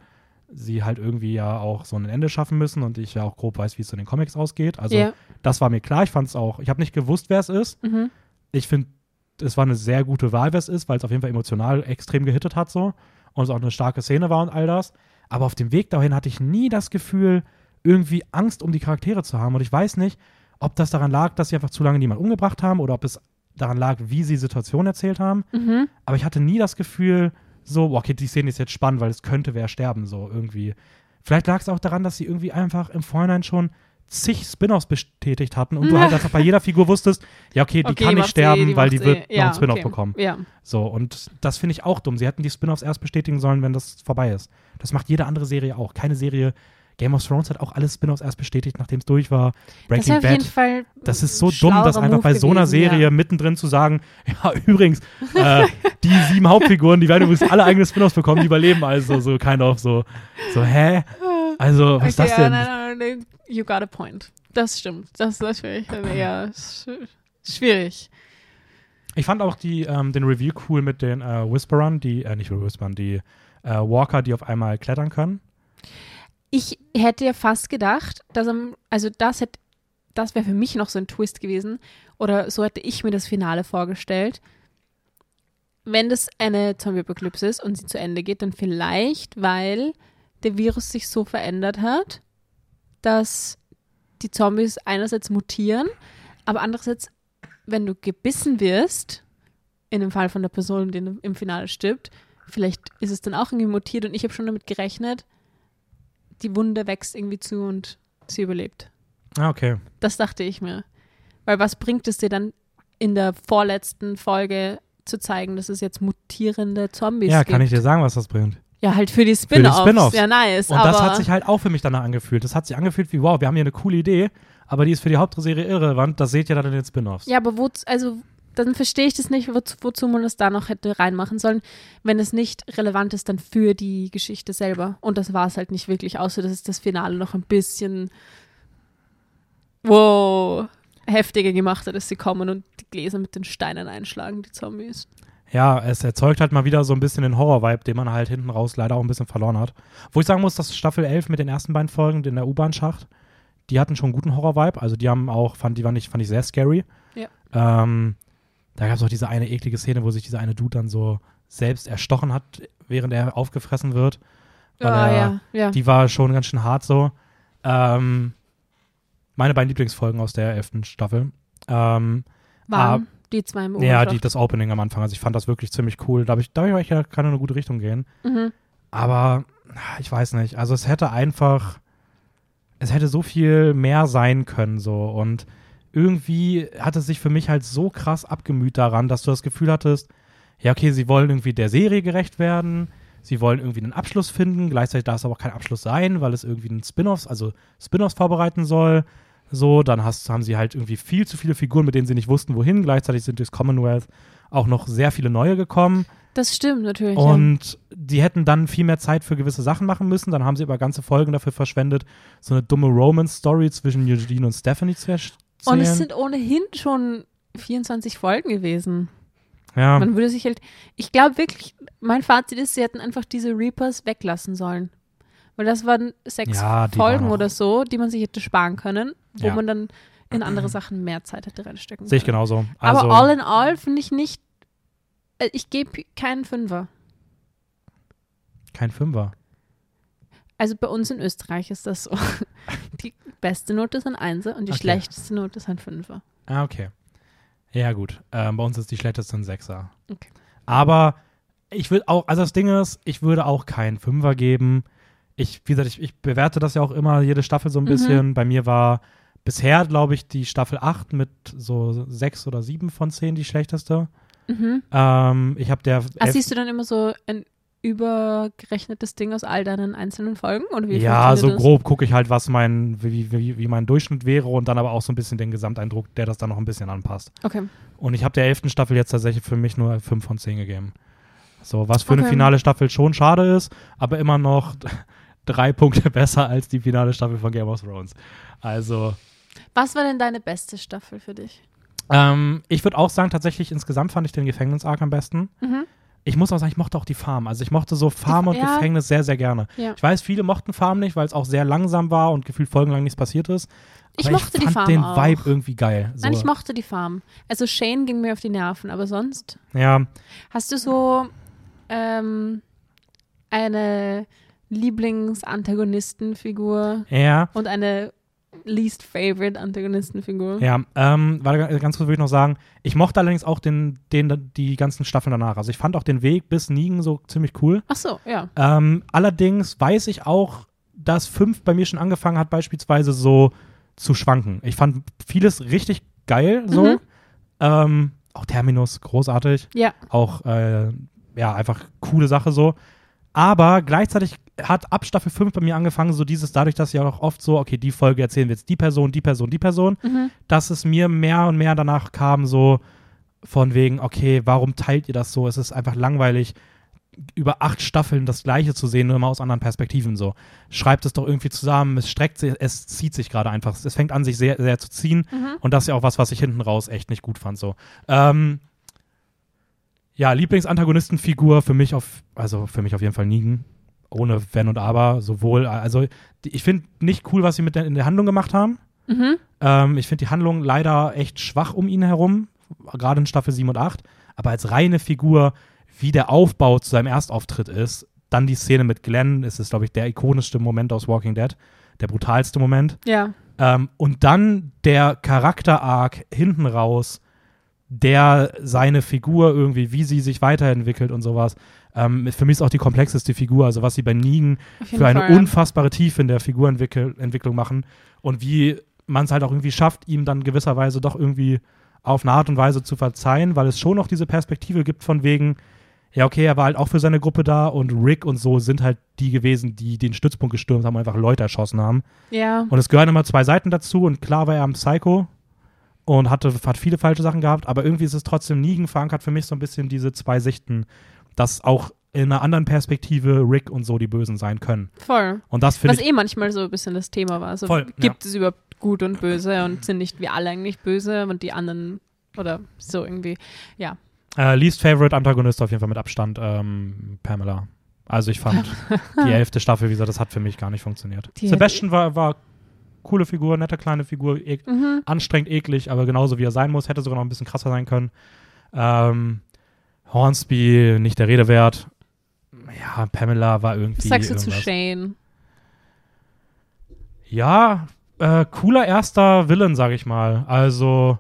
sie halt irgendwie ja auch so ein Ende schaffen müssen und ich ja auch grob weiß, wie es in den Comics ausgeht. Also Ja. das war mir klar. Ich fand es auch, ich habe nicht gewusst, wer es ist. Mhm. Ich finde, es war eine sehr gute Wahl, wer es ist, weil es auf jeden Fall emotional extrem gehittet hat so und es auch eine starke Szene war und all das. Aber auf dem Weg dahin hatte ich nie das Gefühl, irgendwie Angst um die Charaktere zu haben. Und ich weiß nicht, ob das daran lag, dass sie einfach zu lange niemanden umgebracht haben oder ob es daran lag, wie sie Situationen erzählt haben. Mhm. Aber ich hatte nie das Gefühl, so, okay, die Szene ist jetzt spannend, weil es könnte wer sterben, so irgendwie. Vielleicht lag es auch daran, dass sie irgendwie einfach im Vorhinein schon zig Spin-offs bestätigt hatten und du halt einfach bei jeder Figur wusstest, ja, okay, die Okay, kann nicht macht's sterben, eh, die weil die wird eh. noch Ja, einen Spin-off okay. bekommen. Ja. So, und das finde ich auch dumm. Sie hätten die Spin-offs erst bestätigen sollen, wenn das vorbei ist. Das macht jede andere Serie auch. Keine Serie, Game of Thrones hat auch alle Spin-offs erst bestätigt, nachdem es durch war. Das Breaking wäre auf jeden. Fall Das ist so dumm, das einfach Move bei so einer gewesen, Serie Ja. mittendrin zu sagen, ja, übrigens, äh, die sieben Hauptfiguren, die werden übrigens alle eigene Spin-offs bekommen, die überleben also so kind of so. So, hä? Also, was ist okay, das ja, denn? nein, nein, nein, you got a point. Das stimmt. Das ist natürlich eher sch schwierig. Ich fand auch die, ähm, den Review cool mit den äh, Whisperern, die, äh, nicht Whisperern, die äh, Walker, die auf einmal klettern können. Ich hätte ja fast gedacht, dass am, also das hätte, das wäre für mich noch so ein Twist gewesen. Oder so hätte ich mir das Finale vorgestellt. Wenn das eine Zombie-Apokalypse ist und sie zu Ende geht, dann vielleicht, weil der Virus sich so verändert hat, dass die Zombies einerseits mutieren, aber andererseits, wenn du gebissen wirst, in dem Fall von der Person, die im Finale stirbt, vielleicht ist es dann auch irgendwie mutiert und ich habe schon damit gerechnet, die Wunde wächst irgendwie zu und sie überlebt. Ah, okay. Das dachte ich mir. Weil was bringt es dir dann in der vorletzten Folge zu zeigen, dass es jetzt mutierende Zombies Ja, gibt? kann ich dir sagen, was das bringt. Ja, halt für die Spin-Offs. Spin-offs. Ja, nice. Und das hat sich halt auch für mich danach angefühlt. Das hat sich angefühlt wie, wow, wir haben hier eine coole Idee, aber die ist für die Hauptserie irrelevant. Das seht ihr dann in den Spin-offs. ja, aber wo, also dann verstehe ich das nicht, wozu, wozu man das da noch hätte reinmachen sollen, wenn es nicht relevant ist dann für die Geschichte selber. Und das war es halt nicht wirklich, außer dass es das Finale noch ein bisschen wow, heftiger gemacht hat, dass sie kommen und die Gläser mit den Steinen einschlagen, die Zombies. Ja, es erzeugt halt mal wieder so ein bisschen den Horror-Vibe, den man halt hinten raus leider auch ein bisschen verloren hat. Wo ich sagen muss, dass Staffel 11 mit den ersten beiden Folgen in der U-Bahn-Schacht, die hatten schon einen guten Horror-Vibe. Also die haben auch, fand, die fand ich, fand ich sehr scary. Ja. Ähm, da gab es auch diese eine eklige Szene, wo sich dieser eine Dude dann so selbst erstochen hat, während er aufgefressen wird. Weil Ah, er, ja, ja. Die war schon ganz schön hart so. Ähm, meine beiden Lieblingsfolgen aus der elften Staffel. Ähm, Waren die zwei im ja, die, das Opening am Anfang. Also ich fand das wirklich ziemlich cool. Da, ich, da ich, ja, kann in eine gute Richtung gehen. Mhm. Aber ich weiß nicht. Also es hätte einfach, es hätte so viel mehr sein können so. Und irgendwie hat es sich für mich halt so krass abgemüht daran, dass du das Gefühl hattest, ja okay, sie wollen irgendwie der Serie gerecht werden. Sie wollen irgendwie einen Abschluss finden. Gleichzeitig darf es aber auch kein Abschluss sein, weil es irgendwie einen Spin-offs, also Spin-offs vorbereiten soll. So, dann hast, haben sie halt irgendwie viel zu viele Figuren, mit denen sie nicht wussten, wohin. Gleichzeitig sind durchs Commonwealth auch noch sehr viele neue gekommen. Das stimmt natürlich. ja. Und die hätten dann viel mehr Zeit für gewisse Sachen machen müssen. Dann haben sie aber ganze Folgen dafür verschwendet, so eine dumme Romance-Story zwischen Eugene und Stephanie zu erzählen. Und es sind ohnehin schon 24 Folgen gewesen. Ja, Man würde sich halt, ich glaube wirklich, mein Fazit ist, sie hätten einfach diese Reapers weglassen sollen. Weil das waren sechs Ja, Folgen waren oder so, die man sich hätte sparen können, wo Ja. man dann in andere Sachen mehr Zeit hätte reinstecken sehe ich genauso. Also, Aber all in all finde ich nicht, äh, ich gebe keinen Fünfer. kein Fünfer. Also bei uns in Österreich ist das so. Die beste Note ist ein Einser und die Okay. schlechteste Note ist ein Fünfer. Ah, okay. Ja, gut. Ähm, bei uns ist die schlechteste ein Sechser. Okay. Aber ich will auch, also das Ding ist, ich würde auch keinen Fünfer geben. Ich, wie gesagt, ich, ich bewerte das ja auch immer, jede Staffel so ein Mhm. bisschen. Bei mir war bisher, glaube ich, die Staffel 8 mit so 6 oder 7 von 10 die schlechteste. Mhm. Ähm, ich habe der. Elf- siehst du dann immer so ein übergerechnetes Ding aus all deinen einzelnen Folgen? Oder wie ja, so das? grob gucke ich halt, was mein, wie, wie, wie mein Durchschnitt wäre und dann aber auch so ein bisschen den Gesamteindruck, der das dann noch ein bisschen anpasst. Okay. Und ich habe der elften Staffel jetzt tatsächlich für mich nur 5 von 10 gegeben. So, was für eine Okay. finale Staffel schon schade ist, aber immer noch drei Punkte besser als die finale Staffel von Game of Thrones. Also, Was war denn deine beste Staffel für dich? ähm, ich würde auch sagen, tatsächlich insgesamt fand ich den Gefängnis-Arc am besten. Mhm. Ich muss auch sagen, ich mochte auch die Farm. Also ich mochte so Farm und ja. Gefängnis sehr, sehr gerne. Ja. Ich weiß, viele mochten Farm nicht, weil es auch sehr langsam war und gefühlt folgenlang nichts passiert ist. Ich Aber mochte ich die fand Farm den auch. Vibe irgendwie geil. So, Nein, ich mochte die Farm. Also Shane ging mir auf die Nerven, aber sonst ja, hast du so ähm, eine Lieblings-Antagonistenfigur ja, und eine least favorite Antagonistenfigur. ja. Ähm, warte, ganz kurz würde ich noch sagen, ich mochte allerdings auch den, den, die ganzen Staffeln danach. Also ich fand auch den Weg bis Nigen so ziemlich cool. Ach so, ja. Ähm, allerdings weiß ich auch, dass 5 bei mir schon angefangen hat, beispielsweise so zu schwanken. Ich fand vieles richtig geil, so. Mhm. Ähm, auch Terminus, großartig. Ja. Auch, äh, ja, einfach coole Sache so. Aber gleichzeitig hat ab Staffel 5 bei mir angefangen, so dieses, dadurch, dass ja auch oft so, okay, die Folge erzählen wir jetzt die Person, die Person, die Person, Mhm. dass es mir mehr und mehr danach kam, so von wegen, okay, warum teilt ihr das so? Es ist einfach langweilig, über acht Staffeln das Gleiche zu sehen, nur immer aus anderen Perspektiven so. Schreibt es doch irgendwie zusammen, es streckt sich, es zieht sich gerade einfach. Es fängt an, sich sehr, sehr zu ziehen. Mhm. Und das ist ja auch was, was ich hinten raus echt nicht gut fand. So. Ähm, ja, Lieblingsantagonistenfigur für mich auf, also für mich auf jeden Fall Negan. Ohne Wenn und Aber. Sowohl, also ich finde nicht cool, was sie mit der, in der Handlung gemacht haben. Mhm. Ähm, ich finde die Handlung leider echt schwach um ihn herum, gerade in Staffel 7 und 8. Aber als reine Figur, wie der Aufbau zu seinem Erstauftritt ist, dann die Szene mit Glenn, ist es, glaube ich, der ikonischste Moment aus Walking Dead, der brutalste Moment. Ja. Ähm, und dann der Charakter-Arc hinten raus, der seine Figur irgendwie, wie sie sich weiterentwickelt und sowas. Ähm, für mich ist auch die komplexeste Figur, also was sie bei Negan jeden für eine Fall, ja. unfassbare Tiefe in der Figurentwicklung machen und wie man es halt auch irgendwie schafft, ihm dann gewisserweise doch irgendwie auf eine Art und Weise zu verzeihen, weil es schon noch diese Perspektive gibt von wegen, ja, okay, er war halt auch für seine Gruppe da und Rick und so sind halt die gewesen, die den Stützpunkt gestürmt haben und einfach Leute erschossen haben. Ja. Und es gehören immer zwei Seiten dazu und klar war er am Psycho und hatte, hat viele falsche Sachen gehabt, aber irgendwie ist es trotzdem Negan verankert für mich so ein bisschen diese zwei Sichten, dass auch in einer anderen Perspektive Rick und so die Bösen sein können. Voll. Und das finde Was ich. eh manchmal so ein bisschen das Thema war. So, Voll, gibt es überhaupt gut und böse und sind nicht wir alle eigentlich böse und die anderen oder so irgendwie. Ja. Äh, least Favorite Antagonist auf jeden Fall mit Abstand ähm, Pamela. Also ich fand die elfte Staffel, wie gesagt, das hat für mich gar nicht funktioniert. Die Sebastian war, war coole Figur, nette kleine Figur, e Mhm. anstrengend, eklig, aber genauso wie er sein muss, hätte sogar noch ein bisschen krasser sein können. Ähm, Hornsby, nicht der Rede wert. Ja, Pamela war irgendwie. Was sagst du zu. Shane? Ja, äh, cooler erster Villain, sag ich mal. Also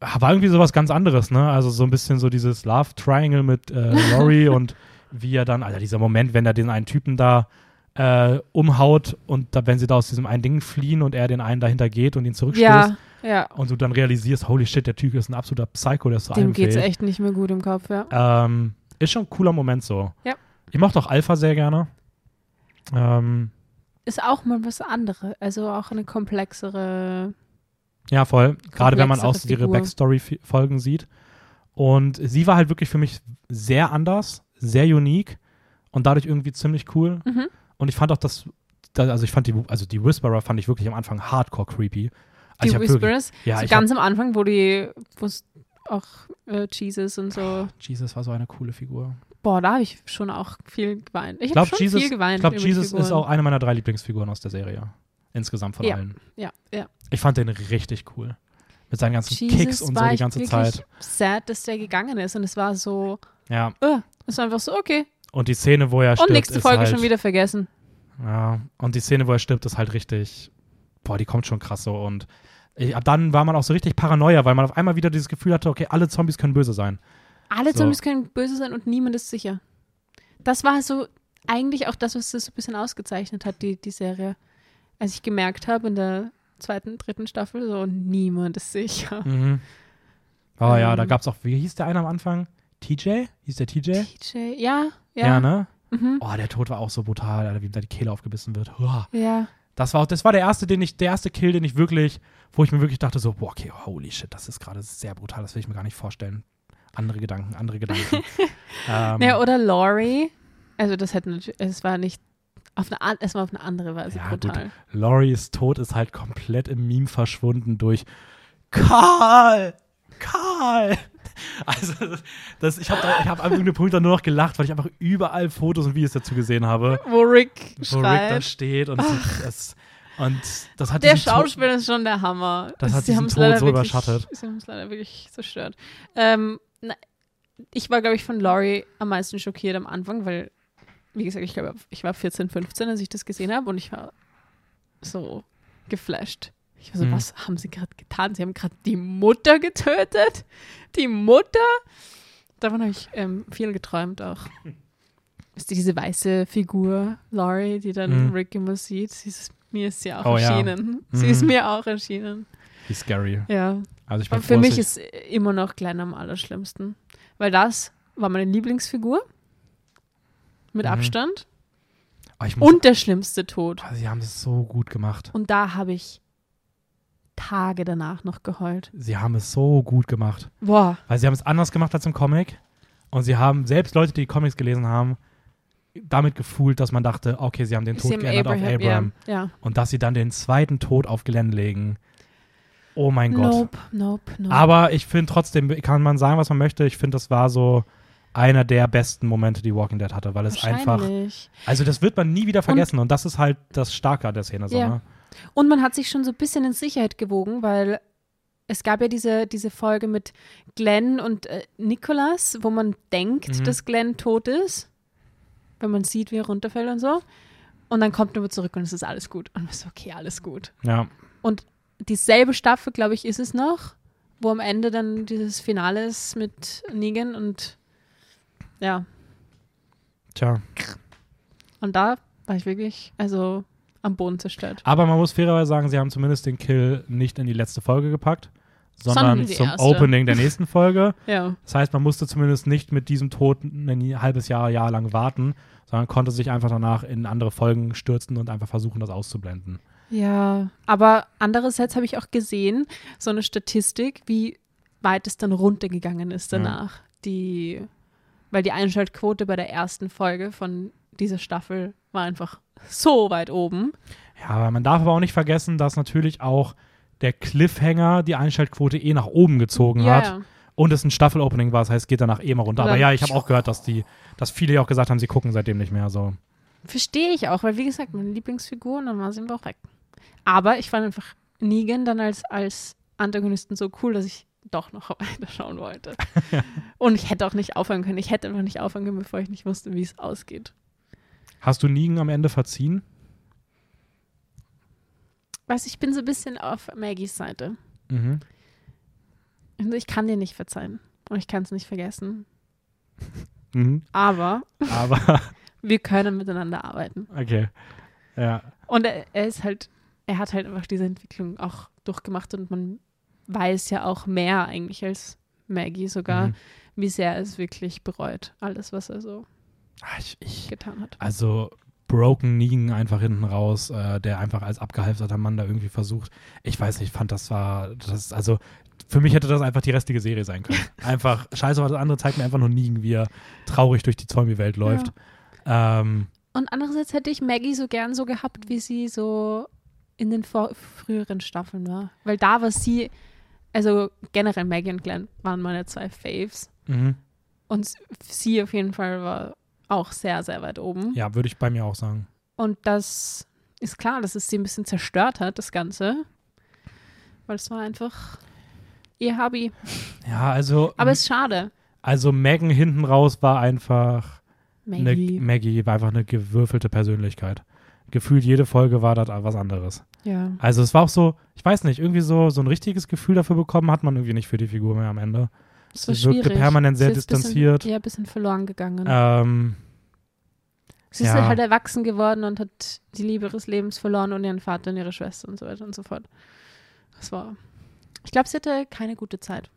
war irgendwie sowas ganz anderes, ne? Also so ein bisschen so dieses Love Triangle mit äh, Laurie und wie er dann, also dieser Moment, wenn er den einen Typen da äh, umhaut und da, wenn sie da aus diesem einen Ding fliehen und er den einen dahinter geht und ihn zurückstößt Ja, ja. und du dann realisierst, holy shit, der Typ ist ein absoluter Psycho, der ist zu Dem geht's fähig. echt nicht mehr gut im Kopf, ja. Ähm, ist schon ein cooler Moment so. Ja. Ich mochte auch Alpha sehr gerne. Ähm, Ist auch mal was anderes. Also auch eine komplexere. Ja, voll. Gerade wenn man auch komplexere ihre Figur. Backstory-Folgen sieht. Und sie war halt wirklich für mich sehr anders, sehr unique und dadurch irgendwie ziemlich cool. Mhm. Und ich fand auch das, da- also ich fand die, also die Whisperer fand ich wirklich am Anfang hardcore creepy. Also Die hab wirklich, Whisperers. ja, so ich ganz am Anfang, wo die, wo es auch äh, Jesus und so. Jesus war so eine coole Figur. Boah, da habe ich schon auch viel geweint. Ich Ich glaube, schon Jesus, viel geweint. ich glaub, Jesus ist auch eine meiner drei Lieblingsfiguren aus der Serie. Insgesamt von Ja. allen. Ja, ja. Ich fand den richtig cool. Mit seinen ganzen Jesus Kicks und so die ich ganze Zeit. sad, dass der gegangen ist. Und es war so, Ja. uh, es war einfach so, okay. Und die Szene, wo er stirbt, Und nächste ist Folge halt, schon wieder vergessen. Ja. Und die Szene, wo er stirbt, ist halt richtig. Boah, die kommt schon krass so. Und ich, ab dann war man auch so richtig Paranoia, weil man auf einmal wieder dieses Gefühl hatte, okay, alle Zombies können böse sein. Alle So. Zombies können böse sein und niemand ist sicher. Das war so eigentlich auch das, was das so ein bisschen ausgezeichnet hat, die, die Serie. Als ich gemerkt habe in der zweiten, dritten Staffel, so niemand ist sicher. Mhm. Oh ja, da Ähm. gab es auch, wie hieß der eine am Anfang? TJ? Hieß der TJ? TJ, ja, ja. Ja, ne? Mhm. Oh, der Tod war auch so brutal, Alter, wie ihm da die Kehle aufgebissen wird. Uah. Ja. Das war auch, das war der erste, den ich, der erste Kill, den ich wirklich, wo ich mir wirklich dachte, so, boah, okay, holy shit, das ist gerade sehr brutal, das will ich mir gar nicht vorstellen. Andere Gedanken, andere Gedanken. ähm, ja, oder Laurie. Also das hätte natürlich, es war nicht auf eine, war auf eine andere Weise Ja, gut. brutal. Lauries Tod ist halt komplett im Meme verschwunden durch Karl! Karl! Also, das, ich habe hab an irgendeinem Punkt dann nur noch gelacht, weil ich einfach überall Fotos und Videos dazu gesehen habe, Wo Rick wo Rick da steht und, es, und das hat Der Tod- Schauspieler ist schon der Hammer. Das hat Sie diesen Tod leider so wirklich, überschattet. Sie haben es leider wirklich zerstört. Ähm, na, ich war, glaube ich, von Laurie am meisten schockiert am Anfang, weil, wie gesagt, ich glaube, ich war 14, 15, als ich das gesehen habe und ich war so geflasht. Ich war so, Mhm. was haben sie gerade getan? Sie haben gerade die Mutter getötet? Die Mutter? Davon habe ich ähm, viel geträumt auch. Ist diese weiße Figur, Laurie, die dann Mhm. Rick immer sieht? Sie ist, mir ist sie auch Oh ja. erschienen. Sie Mhm. ist mir auch erschienen. Wie scary. Ja. Also ich bin für mich ich- ist immer noch Glenn am allerschlimmsten. Weil das war meine Lieblingsfigur. Mit Mhm. Abstand. Oh, Und der schlimmste Tod. oh, sie haben es so gut gemacht. Und da habe ich Tage danach noch geheult. Sie haben es so gut gemacht. Boah. Weil sie haben es anders gemacht als im Comic. Und sie haben, selbst Leute, die die Comics gelesen haben, damit gefühlt, dass man dachte, okay, sie haben den Tod geändert auf Abraham. Ja. Und dass sie dann den zweiten Tod auf Glenn legen. Oh mein Gott. Nope, nope, nope. Aber ich finde trotzdem, kann man sagen, was man möchte. Ich finde, das war so einer der besten Momente, die Walking Dead hatte, weil es einfach, also das wird man nie wieder vergessen und, das ist halt das Starke an der Szene. So, Ja. ne? Und man hat sich schon so ein bisschen in Sicherheit gewogen, weil es gab ja diese, diese Folge mit Glenn und äh, Nicholas, wo man denkt, Mhm. dass Glenn tot ist, wenn man sieht, wie er runterfällt und so. Und dann kommt er zurück und es ist alles gut. Und man ist so, okay, alles gut. Ja. Dieselbe Staffel, glaube ich, ist es noch, wo am Ende dann dieses Finale ist mit Negan und ja, Tja. und da war ich wirklich, also am Boden zerstört. Aber man muss fairerweise sagen, sie haben zumindest den Kill nicht in die letzte Folge gepackt, sondern Sondern zum erste. Opening der nächsten Folge. Ja. Das heißt, man musste zumindest nicht mit diesem Tod ein halbes Jahr, Jahr lang warten, sondern konnte sich einfach danach in andere Folgen stürzen und einfach versuchen, das auszublenden. Ja, aber andererseits habe ich auch gesehen, so eine Statistik, wie weit es dann runtergegangen ist danach. Die, weil die Einschaltquote bei der ersten Folge von dieser Staffel war einfach so weit oben. Ja, aber man darf aber auch nicht vergessen, dass natürlich auch der Cliffhanger die Einschaltquote eh nach oben gezogen hat ja. und es ein Staffel-Opening war, das heißt, es geht danach eh mal runter. Aber ja, ich habe auch gehört, dass die, dass viele ja auch gesagt haben, sie gucken seitdem nicht mehr so. Verstehe ich auch, weil wie gesagt, meine Lieblingsfigur und dann war sie einfach auch weg. Aber ich fand einfach Negan dann als, als Antagonisten so cool, dass ich doch noch weiterschauen wollte. und ich hätte auch nicht aufhören können. Ich hätte einfach nicht aufhören können, bevor ich nicht wusste, wie es ausgeht. Hast du Negan am Ende verziehen? Weißt du, ich bin so ein bisschen auf Maggies Seite. Mhm. Also ich kann dir nicht verzeihen. Und ich kann es nicht vergessen. Mhm. Aber Aber, wir können miteinander arbeiten. okay. Ja. Und er, er ist halt, er hat halt einfach diese Entwicklung auch durchgemacht und man weiß ja auch mehr eigentlich als Maggie sogar, Mhm. wie sehr er es wirklich bereut. Alles, was er so Ich, ich, getan hat. also Broken Negan einfach hinten raus, äh, der einfach als abgehalfterter Mann da irgendwie versucht. Ich weiß nicht, ich fand das war, das, also für mich hätte das einfach die restliche Serie sein können. Einfach, scheiße, aber das andere zeigt mir einfach nur Negan, wie er traurig durch die Zombie-Welt läuft. Ähm, Und andererseits hätte ich Maggie so gern so gehabt, wie sie so in den früheren Staffeln war. Weil da war sie also generell Maggie und Glenn waren meine zwei Faves. Mhm. Und sie auf jeden Fall war auch sehr, sehr weit oben. Ja, würde ich bei mir auch sagen. Und das ist klar, dass es sie ein bisschen zerstört hat, das Ganze. Weil es war einfach ihr Hobby. Ja, also, Aber es ist schade. also Megan hinten raus war einfach Maggie. Eine, Maggie war einfach eine gewürfelte Persönlichkeit. Gefühlt jede Folge war das was anderes. ja. Also es war auch so, ich weiß nicht, irgendwie so, so ein richtiges Gefühl dafür bekommen hat man irgendwie nicht für die Figur mehr am Ende. Es war Sie wirkte schwierig. permanent sehr Sie ist distanziert. Bisschen, ja, ein bisschen verloren gegangen. Ähm, Sie ist ja. halt erwachsen geworden und hat die Liebe ihres Lebens verloren und ihren Vater und ihre Schwester und so weiter und so fort. Das war. Ich glaube, sie hatte keine gute Zeit.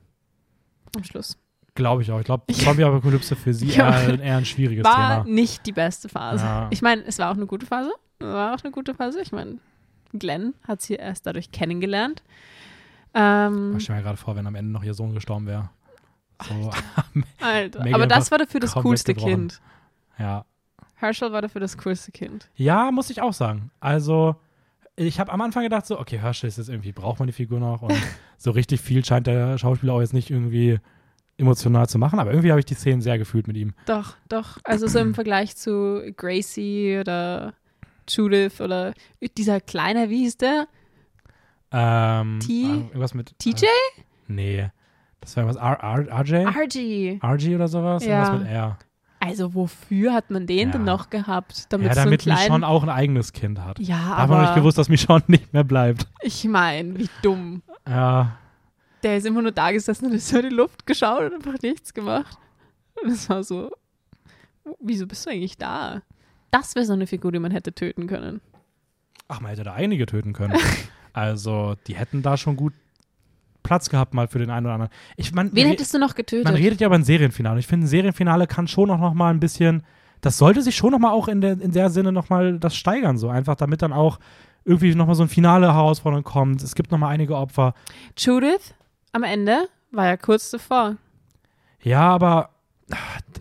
Am Schluss. Glaube ich auch. Ich glaube, Zombie-Apokalypse für sie Ja. eher, eher ein schwieriges War Thema. nicht die beste Phase. Ja. Ich meine, es war auch eine gute Phase. Es war auch eine gute Phase. Ich meine, Glenn hat sie erst dadurch kennengelernt. Ähm, Ich stelle mir gerade vor, wenn am Ende noch ihr Sohn gestorben wäre. So, Alter. Maggie Aber das war dafür das coolste gebrochen. Kind. ja. Herschel war dafür das coolste Kind. Ja, muss ich auch sagen. Also, ich habe am Anfang gedacht, so, okay, Herschel ist jetzt irgendwie, braucht man die Figur noch? Und so richtig viel scheint der Schauspieler auch jetzt nicht irgendwie emotional zu machen, aber irgendwie habe ich die Szenen sehr gefühlt mit ihm. Doch, doch. Also so im Vergleich zu Gracie oder Judith oder dieser kleine, wie hieß der? Ähm, T? äh, irgendwas mit. TJ? Äh, nee. Das war irgendwas. R R RJ? RG. RG oder sowas? Ja. Irgendwas mit R. Also wofür hat man den Ja. denn noch gehabt? Damit Ja, so damit kleinen... Michonne auch ein eigenes Kind hat. Ja, Da habe ich nicht aber gewusst, dass Michonne nicht mehr bleibt. ich meine, wie dumm. Ja. Der ist immer nur da gesessen und ist so in die Luft geschaut und einfach nichts gemacht. Und es war so, wieso bist du eigentlich da? Das wäre so eine Figur, die man hätte töten können. Ach, man hätte da einige töten können. also, die hätten da schon gut Platz gehabt mal für den einen oder anderen. Ich, man, Wen hättest du noch getötet? man redet ja über ein Serienfinale. Ich finde, ein Serienfinale kann schon auch noch mal ein bisschen, das sollte sich schon noch mal auch in der, in der Sinne noch mal das steigern, so einfach, damit dann auch irgendwie noch mal so ein finale Herausforderung kommt. Es gibt noch mal einige Opfer. Judith am Ende war ja kurz davor. Ja, aber,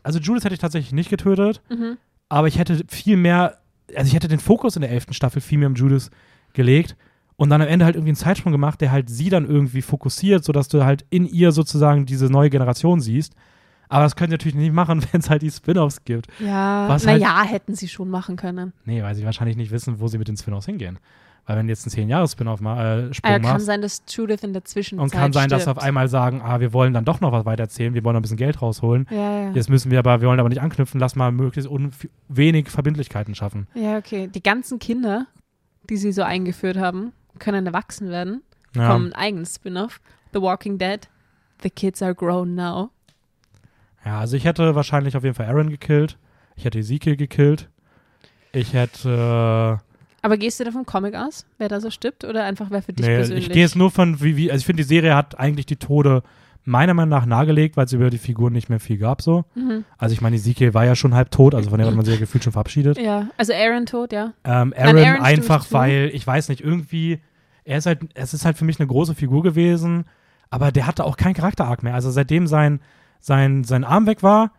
also Judith hätte ich tatsächlich nicht getötet, Mhm. aber ich hätte viel mehr, also ich hätte den Fokus in der elften Staffel viel mehr um Judith gelegt und dann am Ende halt irgendwie einen Zeitsprung gemacht, der halt sie dann irgendwie fokussiert, sodass du halt in ihr sozusagen diese neue Generation siehst. Aber das könnt ihr natürlich nicht machen, wenn es halt die Spin-offs gibt. Ja, Was halt- naja, hätten sie schon machen können. Nee, weil sie wahrscheinlich nicht wissen, wo sie mit den Spin-offs hingehen. Weil wenn jetzt einen 10-Jahres-Spin-off ma äh, Sprung Ah, ja, kann machst sein, dass Judith in der Zwischenzeit und kann sein, dass sie auf stirbt. einmal sagen, ah, wir wollen dann doch noch was weitererzählen, wir wollen noch ein bisschen Geld rausholen. Ja, ja. Jetzt müssen wir aber, wir wollen aber nicht anknüpfen, lass mal möglichst un wenig Verbindlichkeiten schaffen. ja, okay. Die ganzen Kinder, die sie so eingeführt haben, können erwachsen werden, Ja. kommen einen eigenen Spin-off. The Walking Dead. The kids are grown now. Ja, also ich hätte wahrscheinlich auf jeden Fall Aaron gekillt. Ich hätte Ezekiel gekillt. Ich hätte. Aber gehst du da vom Comic aus, wer da so stirbt? Oder einfach wer für dich nee, persönlich? ich gehe jetzt nur von, wie, wie, also ich finde, die Serie hat eigentlich die Tode meiner Meinung nach nahegelegt, weil es über die Figuren nicht mehr viel gab so. mhm. Also ich meine, Ezekiel war ja schon halb tot, also von der hat man sich ja gefühlt schon verabschiedet. Ja, also Aaron tot, ja. Ähm, Nein, Aaron, Aaron stimme einfach, weil, ich weiß nicht, irgendwie, er ist halt, es ist halt für mich eine große Figur gewesen, aber der hatte auch keinen Charakter-Arc mehr. Also seitdem sein, sein, sein Arm weg war,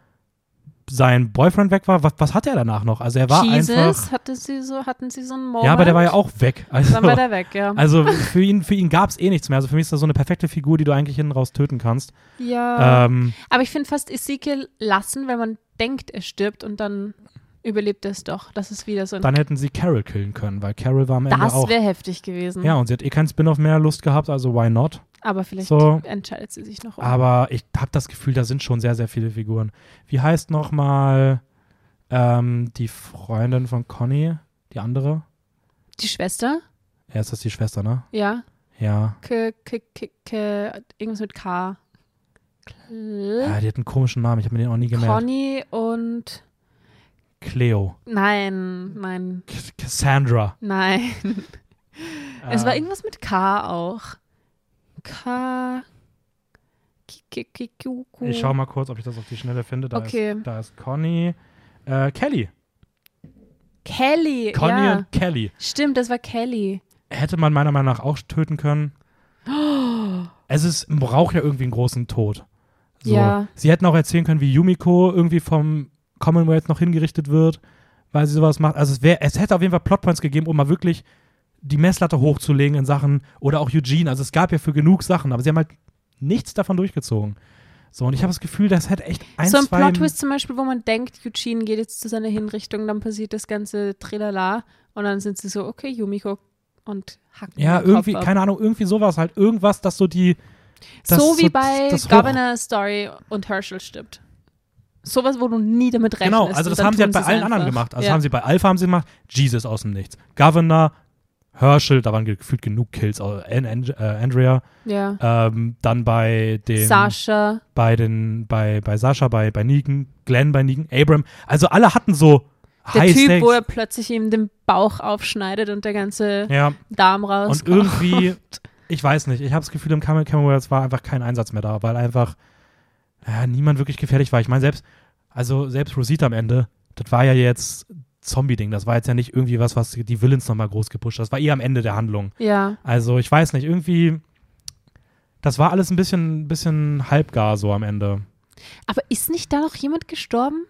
sein Boyfriend weg war, was, was hat er danach noch? Also er war Jesus einfach. hatte sie so, hatten sie so einen Moment. Ja, aber der war ja auch weg. Also, Dann war der weg, ja. also für ihn, für ihn gab es eh nichts mehr. Also für mich ist das so eine perfekte Figur, die du eigentlich hinten raus töten kannst. ja. Ähm, Aber ich finde fast Ezekiel lassen, wenn man denkt, er stirbt und dann überlebt er es doch. Das ist wieder so ein. dann hätten sie Carol killen können, weil Carol war am Ende das auch. wäre heftig gewesen. Ja, und sie hat eh keinen Spin-off mehr Lust gehabt, also why not? Aber vielleicht So. entscheidet sie sich noch um. Aber ich habe das Gefühl, da sind schon sehr, sehr viele Figuren. Wie heißt nochmal ähm, die Freundin von Conny? Die andere? Die Schwester? Ja, ist das die Schwester, ne? Ja. Ja. K, K, K, K, irgendwas mit K. Kl ja. Die hat einen komischen Namen, ich habe mir den auch nie gemerkt. Conny und. Cleo. Nein, nein, K Cassandra. nein. Es war Ähm, irgendwas mit K auch. K. K, K, K, Q, Q. Ich schau mal kurz, ob ich das auf die Schnelle finde. Da, Okay. ist, da ist Conny. Äh, Kelly. Kelly. Conny ja. und Kelly. Stimmt, das war Kelly. Hätte man meiner Meinung nach auch töten können. Es ist, braucht ja irgendwie einen großen Tod. So. Ja. Sie hätten auch erzählen können, wie Yumiko irgendwie vom Commonwealth noch hingerichtet wird, weil sie sowas macht. Also es, wär, es hätte auf jeden Fall Plotpoints gegeben, um mal wirklich die Messlatte hochzulegen in Sachen, oder auch Eugene. Also es gab ja für genug Sachen, aber sie haben halt nichts davon durchgezogen. So, und ich habe das Gefühl, das hätte echt ein, so ein. Plot-Twist zum Beispiel, wo man denkt, Eugene geht jetzt zu seiner Hinrichtung, dann passiert das ganze Tralala und dann sind sie so, okay, Yumiko und hacken Ja, irgendwie, keine Ahnung, irgendwie sowas halt. Irgendwas, dass so die. das so wie so bei das Governor Story und Herschel stirbt. Sowas, wo du nie damit rechnest. Genau, also das haben sie halt bei allen anderen einfach. gemacht. Also ja. haben sie bei Alpha haben sie gemacht, Jesus aus dem Nichts. Governor, Herschel, da waren gefühlt genug Kills, äh, An- An- äh, Andrea. ja. Ähm, dann bei den Sascha. bei den, bei, bei Sascha, bei, bei Negan, Glenn bei Negan, Abram. Also alle hatten so Der High Typ, Stakes. wo er plötzlich ihm den Bauch aufschneidet und der ganze ja, Darm raus. und irgendwie, ich weiß nicht, ich habe das Gefühl, im Camel Camel war einfach kein Einsatz mehr da, weil einfach ja, niemand wirklich gefährlich war. Ich meine, selbst, also selbst Rosita am Ende, das war ja jetzt Zombie-Ding, das war jetzt ja nicht irgendwie was, was die Villains nochmal groß gepusht hat. Das war eher am Ende der Handlung. Ja. Also ich weiß nicht, irgendwie, das war alles ein bisschen, bisschen halbgar so am Ende. Aber ist nicht da noch jemand gestorben?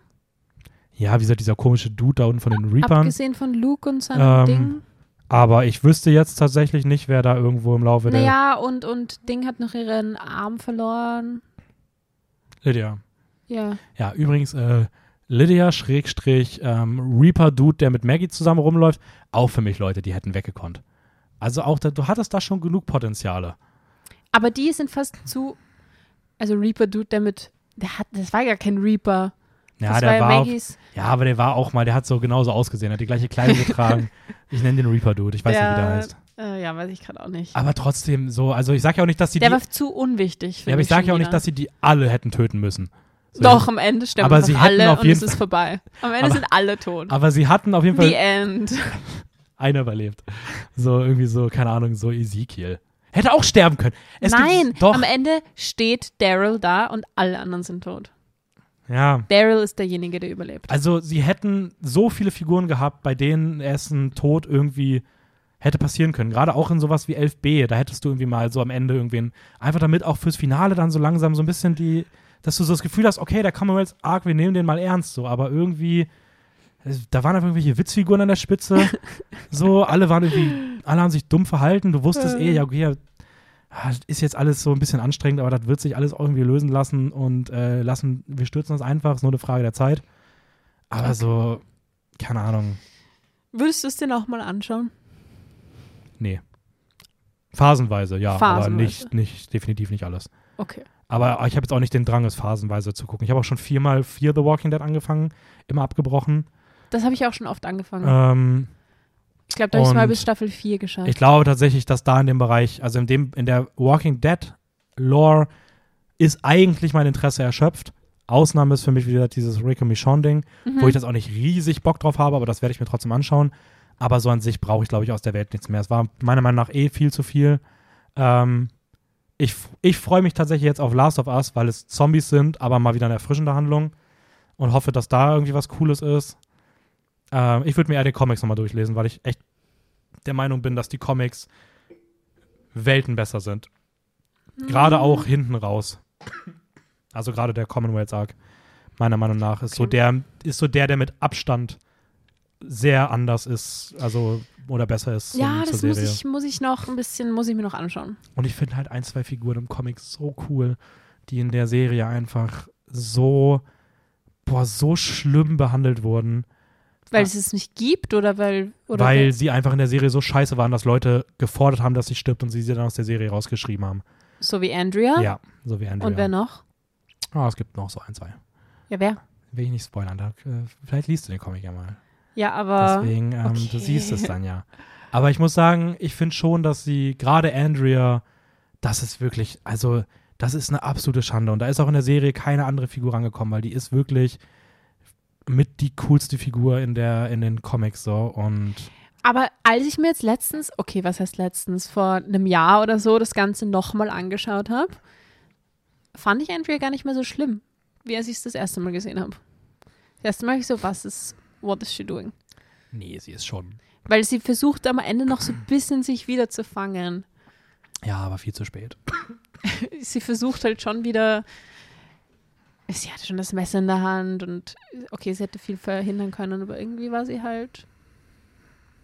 Ja, wie gesagt, dieser komische Dude da unten von den Reapern. Abgesehen von Luke und seinem Ähm, Ding. Aber ich wüsste jetzt tatsächlich nicht, wer da irgendwo im Laufe der. Naja, und, und Ding hat noch ihren Arm verloren. Lydia. Ja. Ja, übrigens, äh, Lydia Schrägstrich ähm, Reaper Dude, der mit Maggie zusammen rumläuft, auch für mich Leute, die hätten weggekonnt. Also auch, da, du hattest da schon genug Potenziale. Aber die sind fast zu. Also Reaper Dude, der mit. Der hat, das war ja kein Reaper. Ja, das der war ja war, auf, ja, aber der war auch mal, der hat so genauso ausgesehen, hat die gleiche Kleidung getragen. Ich nenne den Reaper Dude, ich weiß nicht, wie der heißt. Äh, ja, weiß ich gerade auch nicht. Aber trotzdem so, also ich sag ja auch nicht, dass sie Der die, war zu unwichtig. ja, aber ich sage ja auch nicht, dass sie die alle hätten töten müssen. So, Doch, am Ende sterben Aber sie alle auf und jeden es ist vorbei. Am Ende Aber- sind alle tot. Aber sie hatten auf jeden Fall The End. einer überlebt. So irgendwie so, keine Ahnung, so Ezekiel. Hätte auch sterben können. Es Nein, gibt, doch. am Ende steht Daryl da und alle anderen sind tot. Ja. Daryl ist derjenige, der überlebt. Also sie hätten so viele Figuren gehabt, bei denen es ein Tod irgendwie hätte passieren können. Gerade auch in sowas wie 11b, da hättest du irgendwie mal so am Ende irgendwen, einfach damit auch fürs Finale dann so langsam so ein bisschen die, dass du so das Gefühl hast, okay, der Commonwealth Arc, wir nehmen den mal ernst, so, aber irgendwie, es- da waren einfach irgendwelche Witzfiguren an der Spitze, so, alle waren irgendwie, alle haben sich dumm verhalten, du wusstest eh, ja, okay, ah, das ist jetzt alles so ein bisschen anstrengend, aber das wird sich alles irgendwie lösen lassen und äh, lassen, wir stürzen das einfach, ist nur eine Frage der Zeit. Aber Okay. so, keine Ahnung, Würdest du es dir nochmal anschauen? Nee. Phasenweise, ja, aber Phasenweise. nicht, nicht, definitiv nicht alles. Okay. Aber ich habe jetzt auch nicht den Drang, es phasenweise zu gucken. Ich habe auch schon viermal Fear the Walking Dead angefangen, immer abgebrochen. Das habe ich auch schon oft angefangen. Ähm, ich glaube, da habe ich mal und bis Staffel 4 geschafft. ich glaube tatsächlich, dass da in dem Bereich, also in dem, in der Walking Dead Lore ist eigentlich mein Interesse erschöpft. Ausnahme ist für mich wieder dieses Rick and Michonne Ding, Mhm. wo ich das auch nicht riesig Bock drauf habe, aber das werde ich mir trotzdem anschauen. Aber so an sich brauche ich, glaube ich, aus der Welt nichts mehr. Es war meiner Meinung nach eh viel zu viel. Ähm, ich ich freue mich tatsächlich jetzt auf Last of Us, weil es Zombies sind, aber mal wieder eine erfrischende Handlung und hoffe, dass da irgendwie was Cooles ist. Ähm, ich würde mir eher die Comics nochmal durchlesen, weil ich echt der Meinung bin, dass die Comics Welten besser sind. Gerade auch hinten raus. Also gerade der Commonwealth Arc, meiner Meinung nach, ist so Okay. der, ist so der, der mit Abstand sehr anders ist, also oder besser ist ja, zur das muss Serie. ich, muss ich noch ein bisschen, muss ich mir noch anschauen. Und ich finde halt ein, zwei Figuren im Comic so cool, die in der Serie einfach so, boah, so schlimm behandelt wurden, Weil es es nicht gibt oder weil. Oder weil weil, sie einfach in der Serie so scheiße waren, dass Leute gefordert haben, dass sie stirbt und sie sie dann aus der Serie rausgeschrieben haben. so wie Andrea. Ja, so wie Andrea. Und wer noch? Ah, es gibt noch so ein, zwei. Ja, wer? Will ich nicht spoilern, da, äh, vielleicht liest du den Comic ja mal. Ja, aber. Deswegen, ähm, okay. du siehst es dann ja. Aber ich muss sagen, ich finde schon, dass sie, gerade Andrea, das ist wirklich, also, das ist eine absolute Schande. Und da ist auch in der Serie keine andere Figur rangekommen, weil die ist wirklich mit die coolste Figur in der, in den Comics so. Und Aber als ich mir jetzt letztens, okay, was heißt letztens, vor einem Jahr oder so das Ganze nochmal angeschaut habe, fand ich Andrea gar nicht mehr so schlimm, wie als ich es das erste Mal gesehen habe. Das erste Mal habe ich so, was ist, what is she doing? nee, sie ist schon. Weil sie versucht am Ende noch so ein bisschen sich wieder zu fangen. Ja, aber viel zu spät. Sie versucht halt schon wieder, sie hatte schon das Messer in der Hand und okay, sie hätte viel verhindern können, aber irgendwie war sie halt,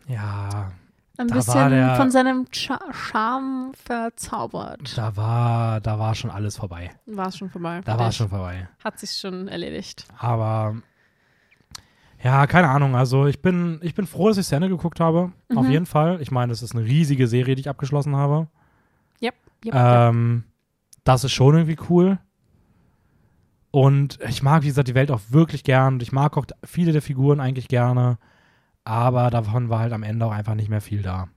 Ja, ein Da war bisschen der- von seinem Cha- Charme verzaubert. Da war, da war schon alles vorbei. War es schon vorbei. Da war es schon vorbei. Hat sich schon erledigt. Aber ja, keine Ahnung. Also ich bin, ich bin froh, dass ich Szene geguckt habe. Auf Mhm. jeden Fall. Ich meine, es ist eine riesige Serie, die ich abgeschlossen habe. Yep, yep, yep. Ähm, das ist schon irgendwie cool. Und ich mag, wie gesagt, die Welt auch wirklich gern. Und ich mag auch viele der Figuren eigentlich gerne. Aber davon war halt am Ende auch einfach nicht mehr viel da.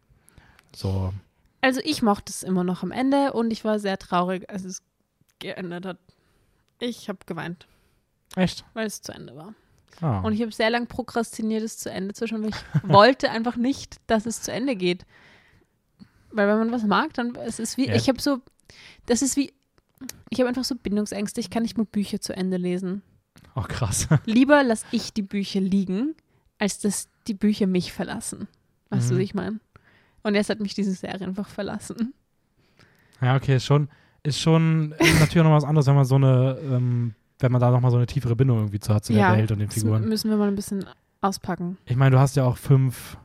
So. Also ich mochte es immer noch am Ende und ich war sehr traurig, als es geendet hat. Ich habe geweint, Echt? weil es zu Ende war. Ah. Und ich habe sehr lang prokrastiniert, es zu Ende zu schauen, weil ich wollte einfach nicht, dass es zu Ende geht. Weil wenn man was mag, dann es ist wie, Ja. ich habe so, das ist wie, ich habe einfach so Bindungsängste, ich kann nicht mal Bücher zu Ende lesen. oh, krass. Lieber lasse ich die Bücher liegen, als dass die Bücher mich verlassen. Weißt du, Mhm. wie ich meine? Und jetzt hat mich diese Serie einfach verlassen. Ja, okay, ist schon, ist schon natürlich auch noch was anderes, wenn man so eine, ähm, wenn man da nochmal so eine tiefere Bindung irgendwie zu hat zu Ja, der Welt und den Das Figuren. müssen wir mal ein bisschen auspacken. Ich meine, du hast ja auch fünf,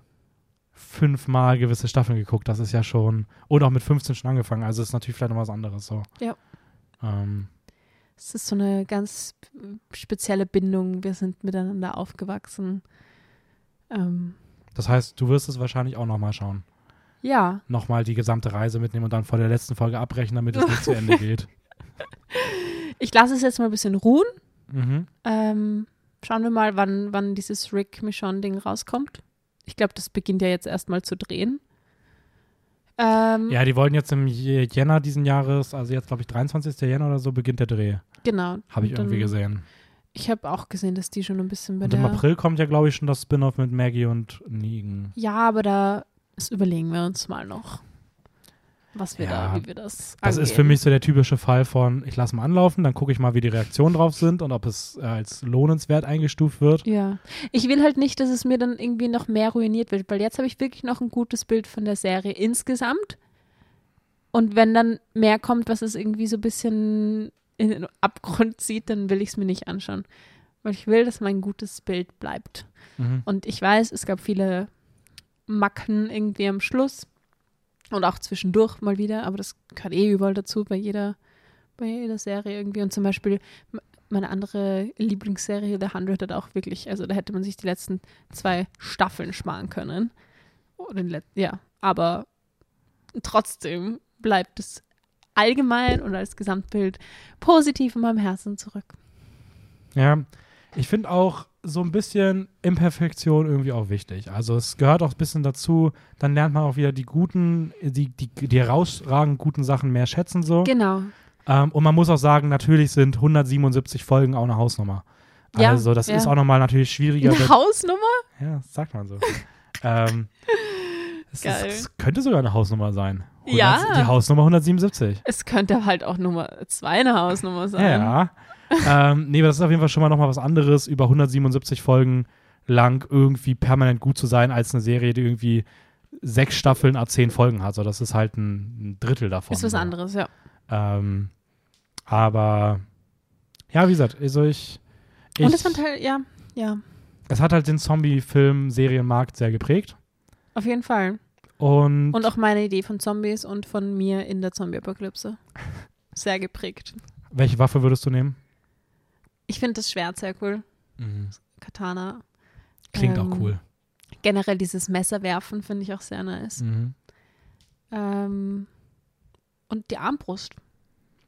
fünfmal gewisse Staffeln geguckt, das ist ja schon, und auch mit 15 schon angefangen, also ist natürlich vielleicht noch was anderes so. Ja. Ähm, Es ist so eine ganz spezielle Bindung. Wir sind miteinander aufgewachsen. Ähm, das heißt, du wirst es wahrscheinlich auch nochmal schauen. ja, Nochmal die gesamte Reise mitnehmen und dann vor der letzten Folge abbrechen, damit es nicht zu Ende geht. Ich lasse es jetzt mal ein bisschen ruhen. Mhm. Ähm, schauen wir mal, wann, wann dieses Rick Michonne-Ding rauskommt. Ich glaube, das beginnt ja jetzt erstmal zu drehen. Ähm, Ja, die wollten jetzt im Jänner diesen Jahres, also jetzt glaube ich 23. Jänner oder so, beginnt der Dreh. Genau. Habe ich irgendwie gesehen. Ich habe auch gesehen, dass die schon ein bisschen bei Und im. April kommt ja, glaube ich, schon das Spin-off mit Maggie und Negan. Ja, aber da das überlegen wir uns mal noch, was wir Ja, da, wie wir das. Das ist für mich so der typische Fall von, ich lasse mal anlaufen, dann gucke ich mal, wie die Reaktionen drauf sind und ob es äh, als lohnenswert eingestuft wird. Ja. Ich will halt nicht, dass es mir dann irgendwie noch mehr ruiniert wird, weil jetzt habe ich wirklich noch ein gutes Bild von der Serie insgesamt. Und wenn dann mehr kommt, was es irgendwie so ein bisschen in den Abgrund zieht, dann will ich es mir nicht anschauen. Weil ich will, dass mein gutes Bild bleibt. Mhm. Und ich weiß, es gab viele Macken irgendwie am Schluss und auch zwischendurch mal wieder, aber das gehört eh überall dazu, bei jeder, bei jeder Serie irgendwie. Und zum Beispiel meine andere Lieblingsserie, The 100, hat auch wirklich, also da hätte man sich die letzten zwei Staffeln sparen können. Oder ja, aber trotzdem bleibt es allgemein und als Gesamtbild positiv in meinem Herzen zurück. Ja, ich finde auch so ein bisschen Imperfektion irgendwie auch wichtig. Also es gehört auch ein bisschen dazu, dann lernt man auch wieder die guten, die, die, die herausragend guten Sachen mehr schätzen so. Genau. Ähm, und man muss auch sagen, natürlich sind 177 Folgen auch eine Hausnummer. Ja, also das ja. ist auch nochmal natürlich schwieriger. Eine Hausnummer? Ja, das sagt man so. ähm, es. Ist, es könnte sogar eine Hausnummer sein. Ja. Die Hausnummer 177. Es könnte halt auch Nummer zwei eine Hausnummer sein. Ja. Ähm, nee, aber das ist auf jeden Fall schon mal nochmal was anderes, über 177 Folgen lang irgendwie permanent gut zu sein, als eine Serie, die irgendwie sechs Staffeln a zehn Folgen hat. So, das ist halt ein, Drittel davon. Ist was anderes, ja. Ähm, aber ja, wie gesagt, also ich, ich Und es hat halt, ja, ja, es hat halt den Zombie-Film-Serienmarkt sehr geprägt. auf jeden Fall. Und, Und auch meine Idee von Zombies und von mir in der Zombie-Apokalypse. Sehr geprägt. welche Waffe würdest du nehmen? Ich finde das Schwert sehr cool. Katana. Klingt Ähm, auch cool. Generell dieses Messerwerfen finde ich auch sehr nice. Mhm. Ähm, und die Armbrust.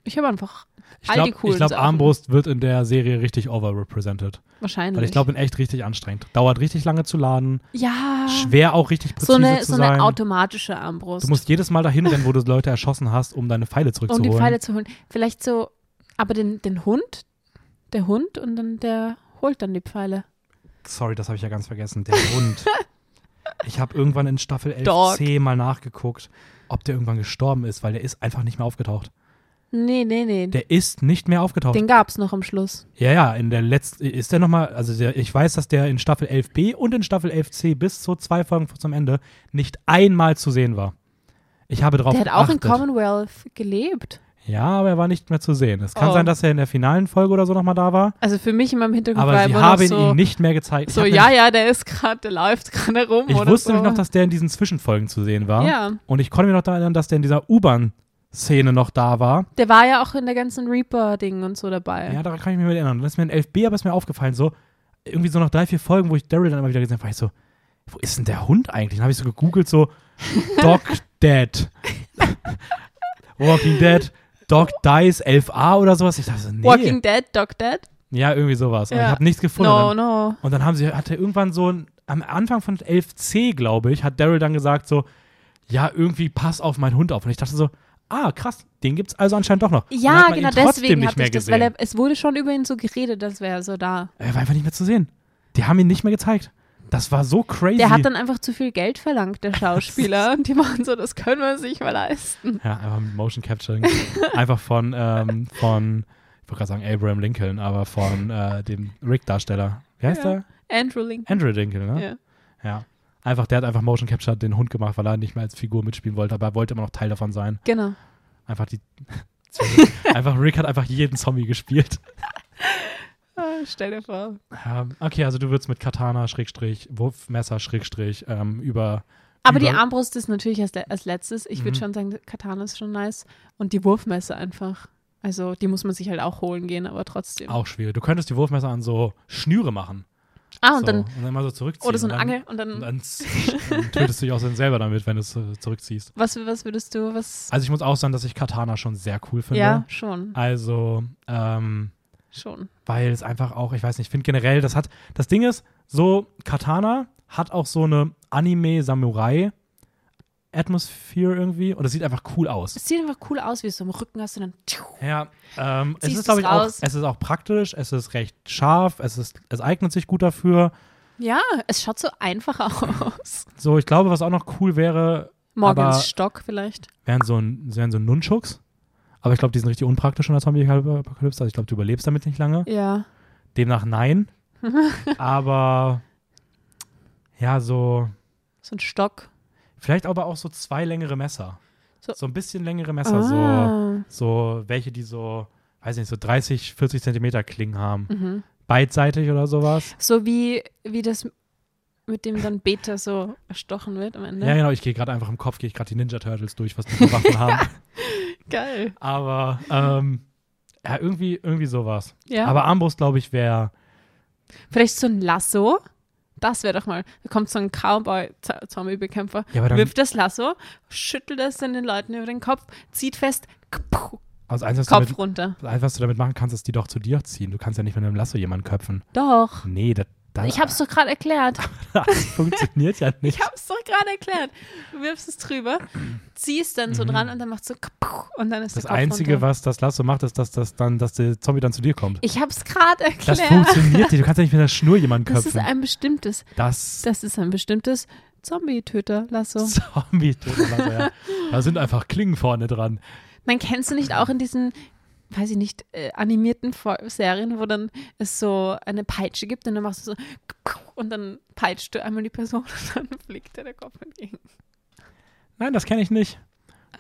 Ich habe einfach Ich all die glaube, coolen glaub, Sachen. Armbrust wird in der Serie richtig overrepresented. wahrscheinlich. Weil ich glaube, in echt richtig anstrengend. Dauert richtig lange zu laden. ja, Schwer auch richtig präzise so eine, zu so sein. eine automatische Armbrust. du musst jedes Mal dahin rennen, wo du Leute erschossen hast, um deine Pfeile um zurückzuholen. die Pfeile zu holen. Vielleicht so, aber den, den Hund, der Hund und dann der holt dann die Pfeile. Sorry, das habe ich ja ganz vergessen. Der Hund. ich habe irgendwann in Staffel Dog. 11c mal nachgeguckt, ob der irgendwann gestorben ist, weil der ist einfach nicht mehr aufgetaucht. Nee, nee, nee. Der ist nicht mehr aufgetaucht. Den gab es noch am Schluss. Ja, ja, in der letzten, ist der nochmal, also der, ich weiß, dass der in Staffel 11b und in Staffel 11c bis zu zwei Folgen zum Ende nicht einmal zu sehen war. Ich habe drauf Der hat auch in. Commonwealth gelebt. Ja, aber er war nicht mehr zu sehen. Es kann Oh. sein, dass er in der finalen Folge oder so nochmal da war, Also für mich immer im Hintergrund war aber sie immer haben so, ihn nicht mehr gezeigt. So ja, ja, der ist gerade, der läuft gerade rum Ich wusste so. nämlich noch, dass der in diesen Zwischenfolgen zu sehen war. Ja, Und ich konnte mich noch daran erinnern, dass der in dieser U-Bahn-Szene noch da war. der war ja auch in der ganzen Reaper-Ding und so dabei. Ja, daran kann ich mich erinnern. Das ist mir in 11b, aber ist mir aufgefallen, so irgendwie so nach drei, vier Folgen, wo ich Daryl dann immer wieder gesehen habe, war ich so, wo ist denn der Hund eigentlich? Dann habe ich so gegoogelt, so Dog Dead. Walking Dead, Dog Dies 11a oder sowas. Ich dachte nee. Walking Dead, Dog Dead? ja, irgendwie sowas. Ja. ich habe nichts gefunden. No, Und no. Und dann haben sie, hatte irgendwann so ein, am Anfang von 11c, glaube ich, hat Daryl dann gesagt so, ja, irgendwie pass auf meinen Hund auf. Und ich dachte so, ah, krass, den gibt's also anscheinend doch noch. Ja, hat genau deswegen nicht hatte mehr ich das, gesehen. weil er, es wurde schon über ihn so geredet, das wäre so da. Er war einfach nicht mehr zu sehen. Die haben ihn nicht mehr gezeigt. Das war so crazy. Der hat dann einfach zu viel Geld verlangt, der Schauspieler. und die waren so, das können wir uns nicht mehr leisten. ja, einfach mit Motion Capturing. einfach von, ähm, von, ich wollte gerade sagen Abraham Lincoln, aber von äh, dem Rick-Darsteller. Wie heißt Ja. der? Andrew Lincoln. Andrew Lincoln, ne? Ja. Ja. Einfach, der hat einfach Motion Capture den Hund gemacht, weil er nicht mehr als Figur mitspielen wollte, aber er wollte immer noch Teil davon sein. Genau. Einfach die. einfach Rick hat einfach jeden Zombie gespielt. Ah, stell dir vor. Ähm, okay, also du würdest mit Katana, Schrägstrich, Wurfmesser, Schrägstrich, ähm, über. Aber die über, Armbrust ist natürlich als, als letztes. Ich würde Mhm. schon sagen, Katana ist schon nice. Und die Wurfmesser einfach. Also die muss man sich halt auch holen gehen, aber trotzdem. Auch schwierig. Du könntest die Wurfmesser an so Schnüre machen. ah, und so, dann, und dann mal so zurückziehen. oder so eine Angel und dann, Und dann, dann tötest du dich auch selber damit, wenn du es äh, zurückziehst. was, was würdest du, was? Also ich muss auch sagen, dass ich Katana schon sehr cool finde. ja, schon, Also, ähm, schon. Weil es einfach auch, ich weiß nicht, ich finde generell, das hat, das Ding ist, so Katana hat auch so eine Anime-Samurai-Atmosphäre irgendwie und es sieht einfach cool aus. Es sieht einfach cool aus, wie es so im Rücken hast und dann. Ja, ähm, es ist, glaube ich, auch, es ist auch praktisch, es ist recht scharf, es, ist, es eignet sich gut dafür. Ja, es schaut so einfach aus. So, ich glaube, was auch noch cool wäre, Morgens Stock vielleicht. wären so, ein, wären so Nunchucks. Aber ich glaube, die sind richtig unpraktisch in der Zombie-Apokalypse. Also ich glaube, du überlebst damit nicht lange. Ja. Demnach nein. aber ja, so, So ein Stock. vielleicht aber auch so zwei längere Messer. So- So, ein bisschen längere Messer, so, ah. so welche, die so, weiß nicht, so 30, 40 Zentimeter Klingen haben. Mhm. Beidseitig oder sowas. So wie, wie das mit dem dann Beta so erstochen wird am Ende. Ja, genau, ich gehe gerade einfach im Kopf, gehe ich gerade die Ninja Turtles durch, was die für Waffen haben. Geil. Aber ähm, ja, irgendwie, irgendwie sowas. Ja. Aber Armbrust, glaube ich, wäre Vielleicht so ein Lasso. Das wäre doch mal. Da kommt so ein Cowboy-Zombie-Bekämpfer, Ja, wirft das Lasso, schüttelt es den Leuten über den Kopf, zieht fest, kapuh, also eins, Kopf damit, runter. eins, was du damit machen kannst, ist die doch zu dir ziehen. Du kannst ja nicht mit einem Lasso jemanden köpfen. Doch. Nee, das, das, Ich hab's doch gerade erklärt. das funktioniert ja nicht. Ich hab's doch gerade erklärt. Du wirfst es drüber, ziehst dann so Mhm. dran und dann machst du und dann ist Das der Kopf Einzige, runter. was das Lasso macht, ist, dass, das dann, dass der Zombie dann zu dir kommt. Ich hab's gerade Das erklärt. funktioniert nicht. Du kannst ja nicht mit einer Schnur jemanden Das ist köpfen. ein bestimmtes, Das, das ist ein bestimmtes Zombie-Töter-Lasso. zombie ja. Da sind einfach Klingen vorne dran. Man kennst du nicht auch in diesen, weiß ich nicht, äh, animierten Serien, wo dann es so eine Peitsche gibt und dann machst du so und dann peitscht du einmal die Person und dann fliegt dir der Kopf entgegen. Nein, das kenne ich nicht.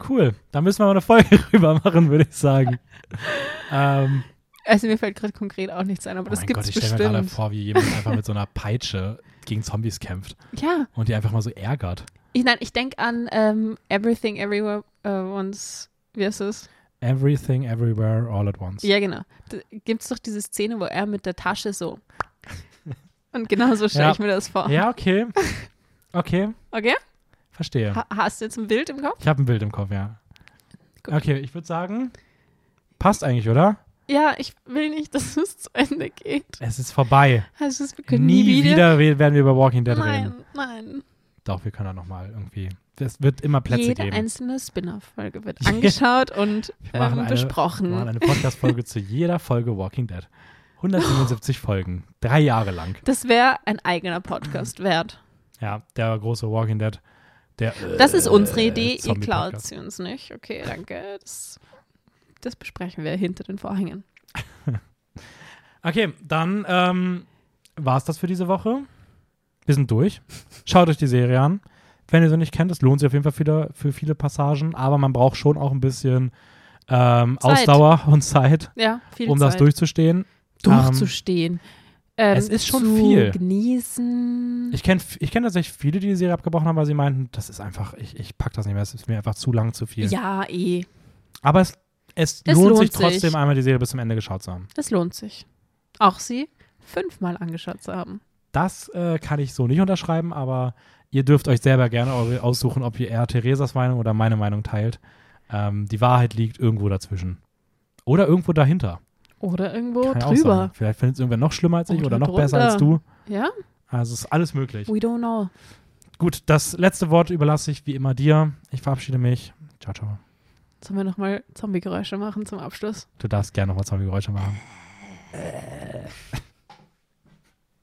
Cool. Da müssen wir mal eine Folge rüber machen, würde ich sagen. ähm, Also mir fällt gerade konkret auch nichts ein, aber oh das mein gibt's Gott, ich stelle mir gerade bestimmt. vor, wie jemand einfach mit so einer Peitsche gegen Zombies kämpft Ja, und die einfach mal so ärgert. ich, nein, ich denke an ähm, Everything Everywhere uh, Once, wie heißt es? Everything, everywhere, all at once. Ja, genau. Da gibt's doch diese Szene, wo er mit der Tasche so und genau so stelle Ja. ich mir das vor. Ja, okay. Okay, Okay? verstehe. Ha hast du jetzt ein Bild im Kopf? Ich habe ein Bild im Kopf, ja. Gut. Okay, ich würde sagen, passt eigentlich, oder? Ja, ich will nicht, dass es zu Ende geht. Es ist vorbei. Also wir können Nie, nie, wieder. we- werden wir über Walking Dead Nein, reden. nein. Doch, wir können da nochmal irgendwie. Es wird immer Plätze Jede geben. einzelne Spin-off-Folge wird angeschaut und ähm, eine- besprochen. Wir machen eine Podcast-Folge zu jeder Folge Walking Dead. 177 Folgen. Drei Jahre lang. das wäre ein eigener Podcast wert. Ja, der große Walking Dead. Der, Das ist unsere äh, Idee, ihr klaut sie uns nicht. Okay, danke. Das, das besprechen wir hinter den Vorhängen. Okay, dann ähm, war es das für diese Woche. Wir sind durch. Schaut euch die Serie an. Wenn ihr sie nicht kennt, es lohnt sich auf jeden Fall für, für viele Passagen, aber man braucht schon auch ein bisschen ähm. Ausdauer und Zeit, Ja, um Zeit. das durchzustehen. durchzustehen. Ähm, es ist schon viel. genießen. Ich kenne ich kenn tatsächlich viele, die die Serie abgebrochen haben, weil sie meinten, das ist einfach, ich, ich pack das nicht mehr, es ist mir einfach zu lang, zu viel. ja, eh. Aber es, es, Es lohnt, lohnt sich sich. trotzdem einmal die Serie bis zum Ende geschaut zu haben. Es lohnt sich. Auch sie fünfmal angeschaut zu haben. Das äh, kann ich so nicht unterschreiben, aber ihr dürft euch selber gerne eure aussuchen, ob ihr eher Theresas Meinung oder meine Meinung teilt. Ähm, die Wahrheit liegt irgendwo dazwischen. Oder irgendwo dahinter. Oder irgendwo drüber. Vielleicht findet es irgendwer noch schlimmer als ich Oder oder noch besser als drunter. du. Ja? Also es ist alles möglich. We don't know. Gut, das letzte Wort überlasse ich wie immer dir. Ich verabschiede mich. Ciao, ciao. Sollen wir nochmal Zombie-Geräusche machen zum Abschluss? Du darfst gerne nochmal zwei Geräusche machen.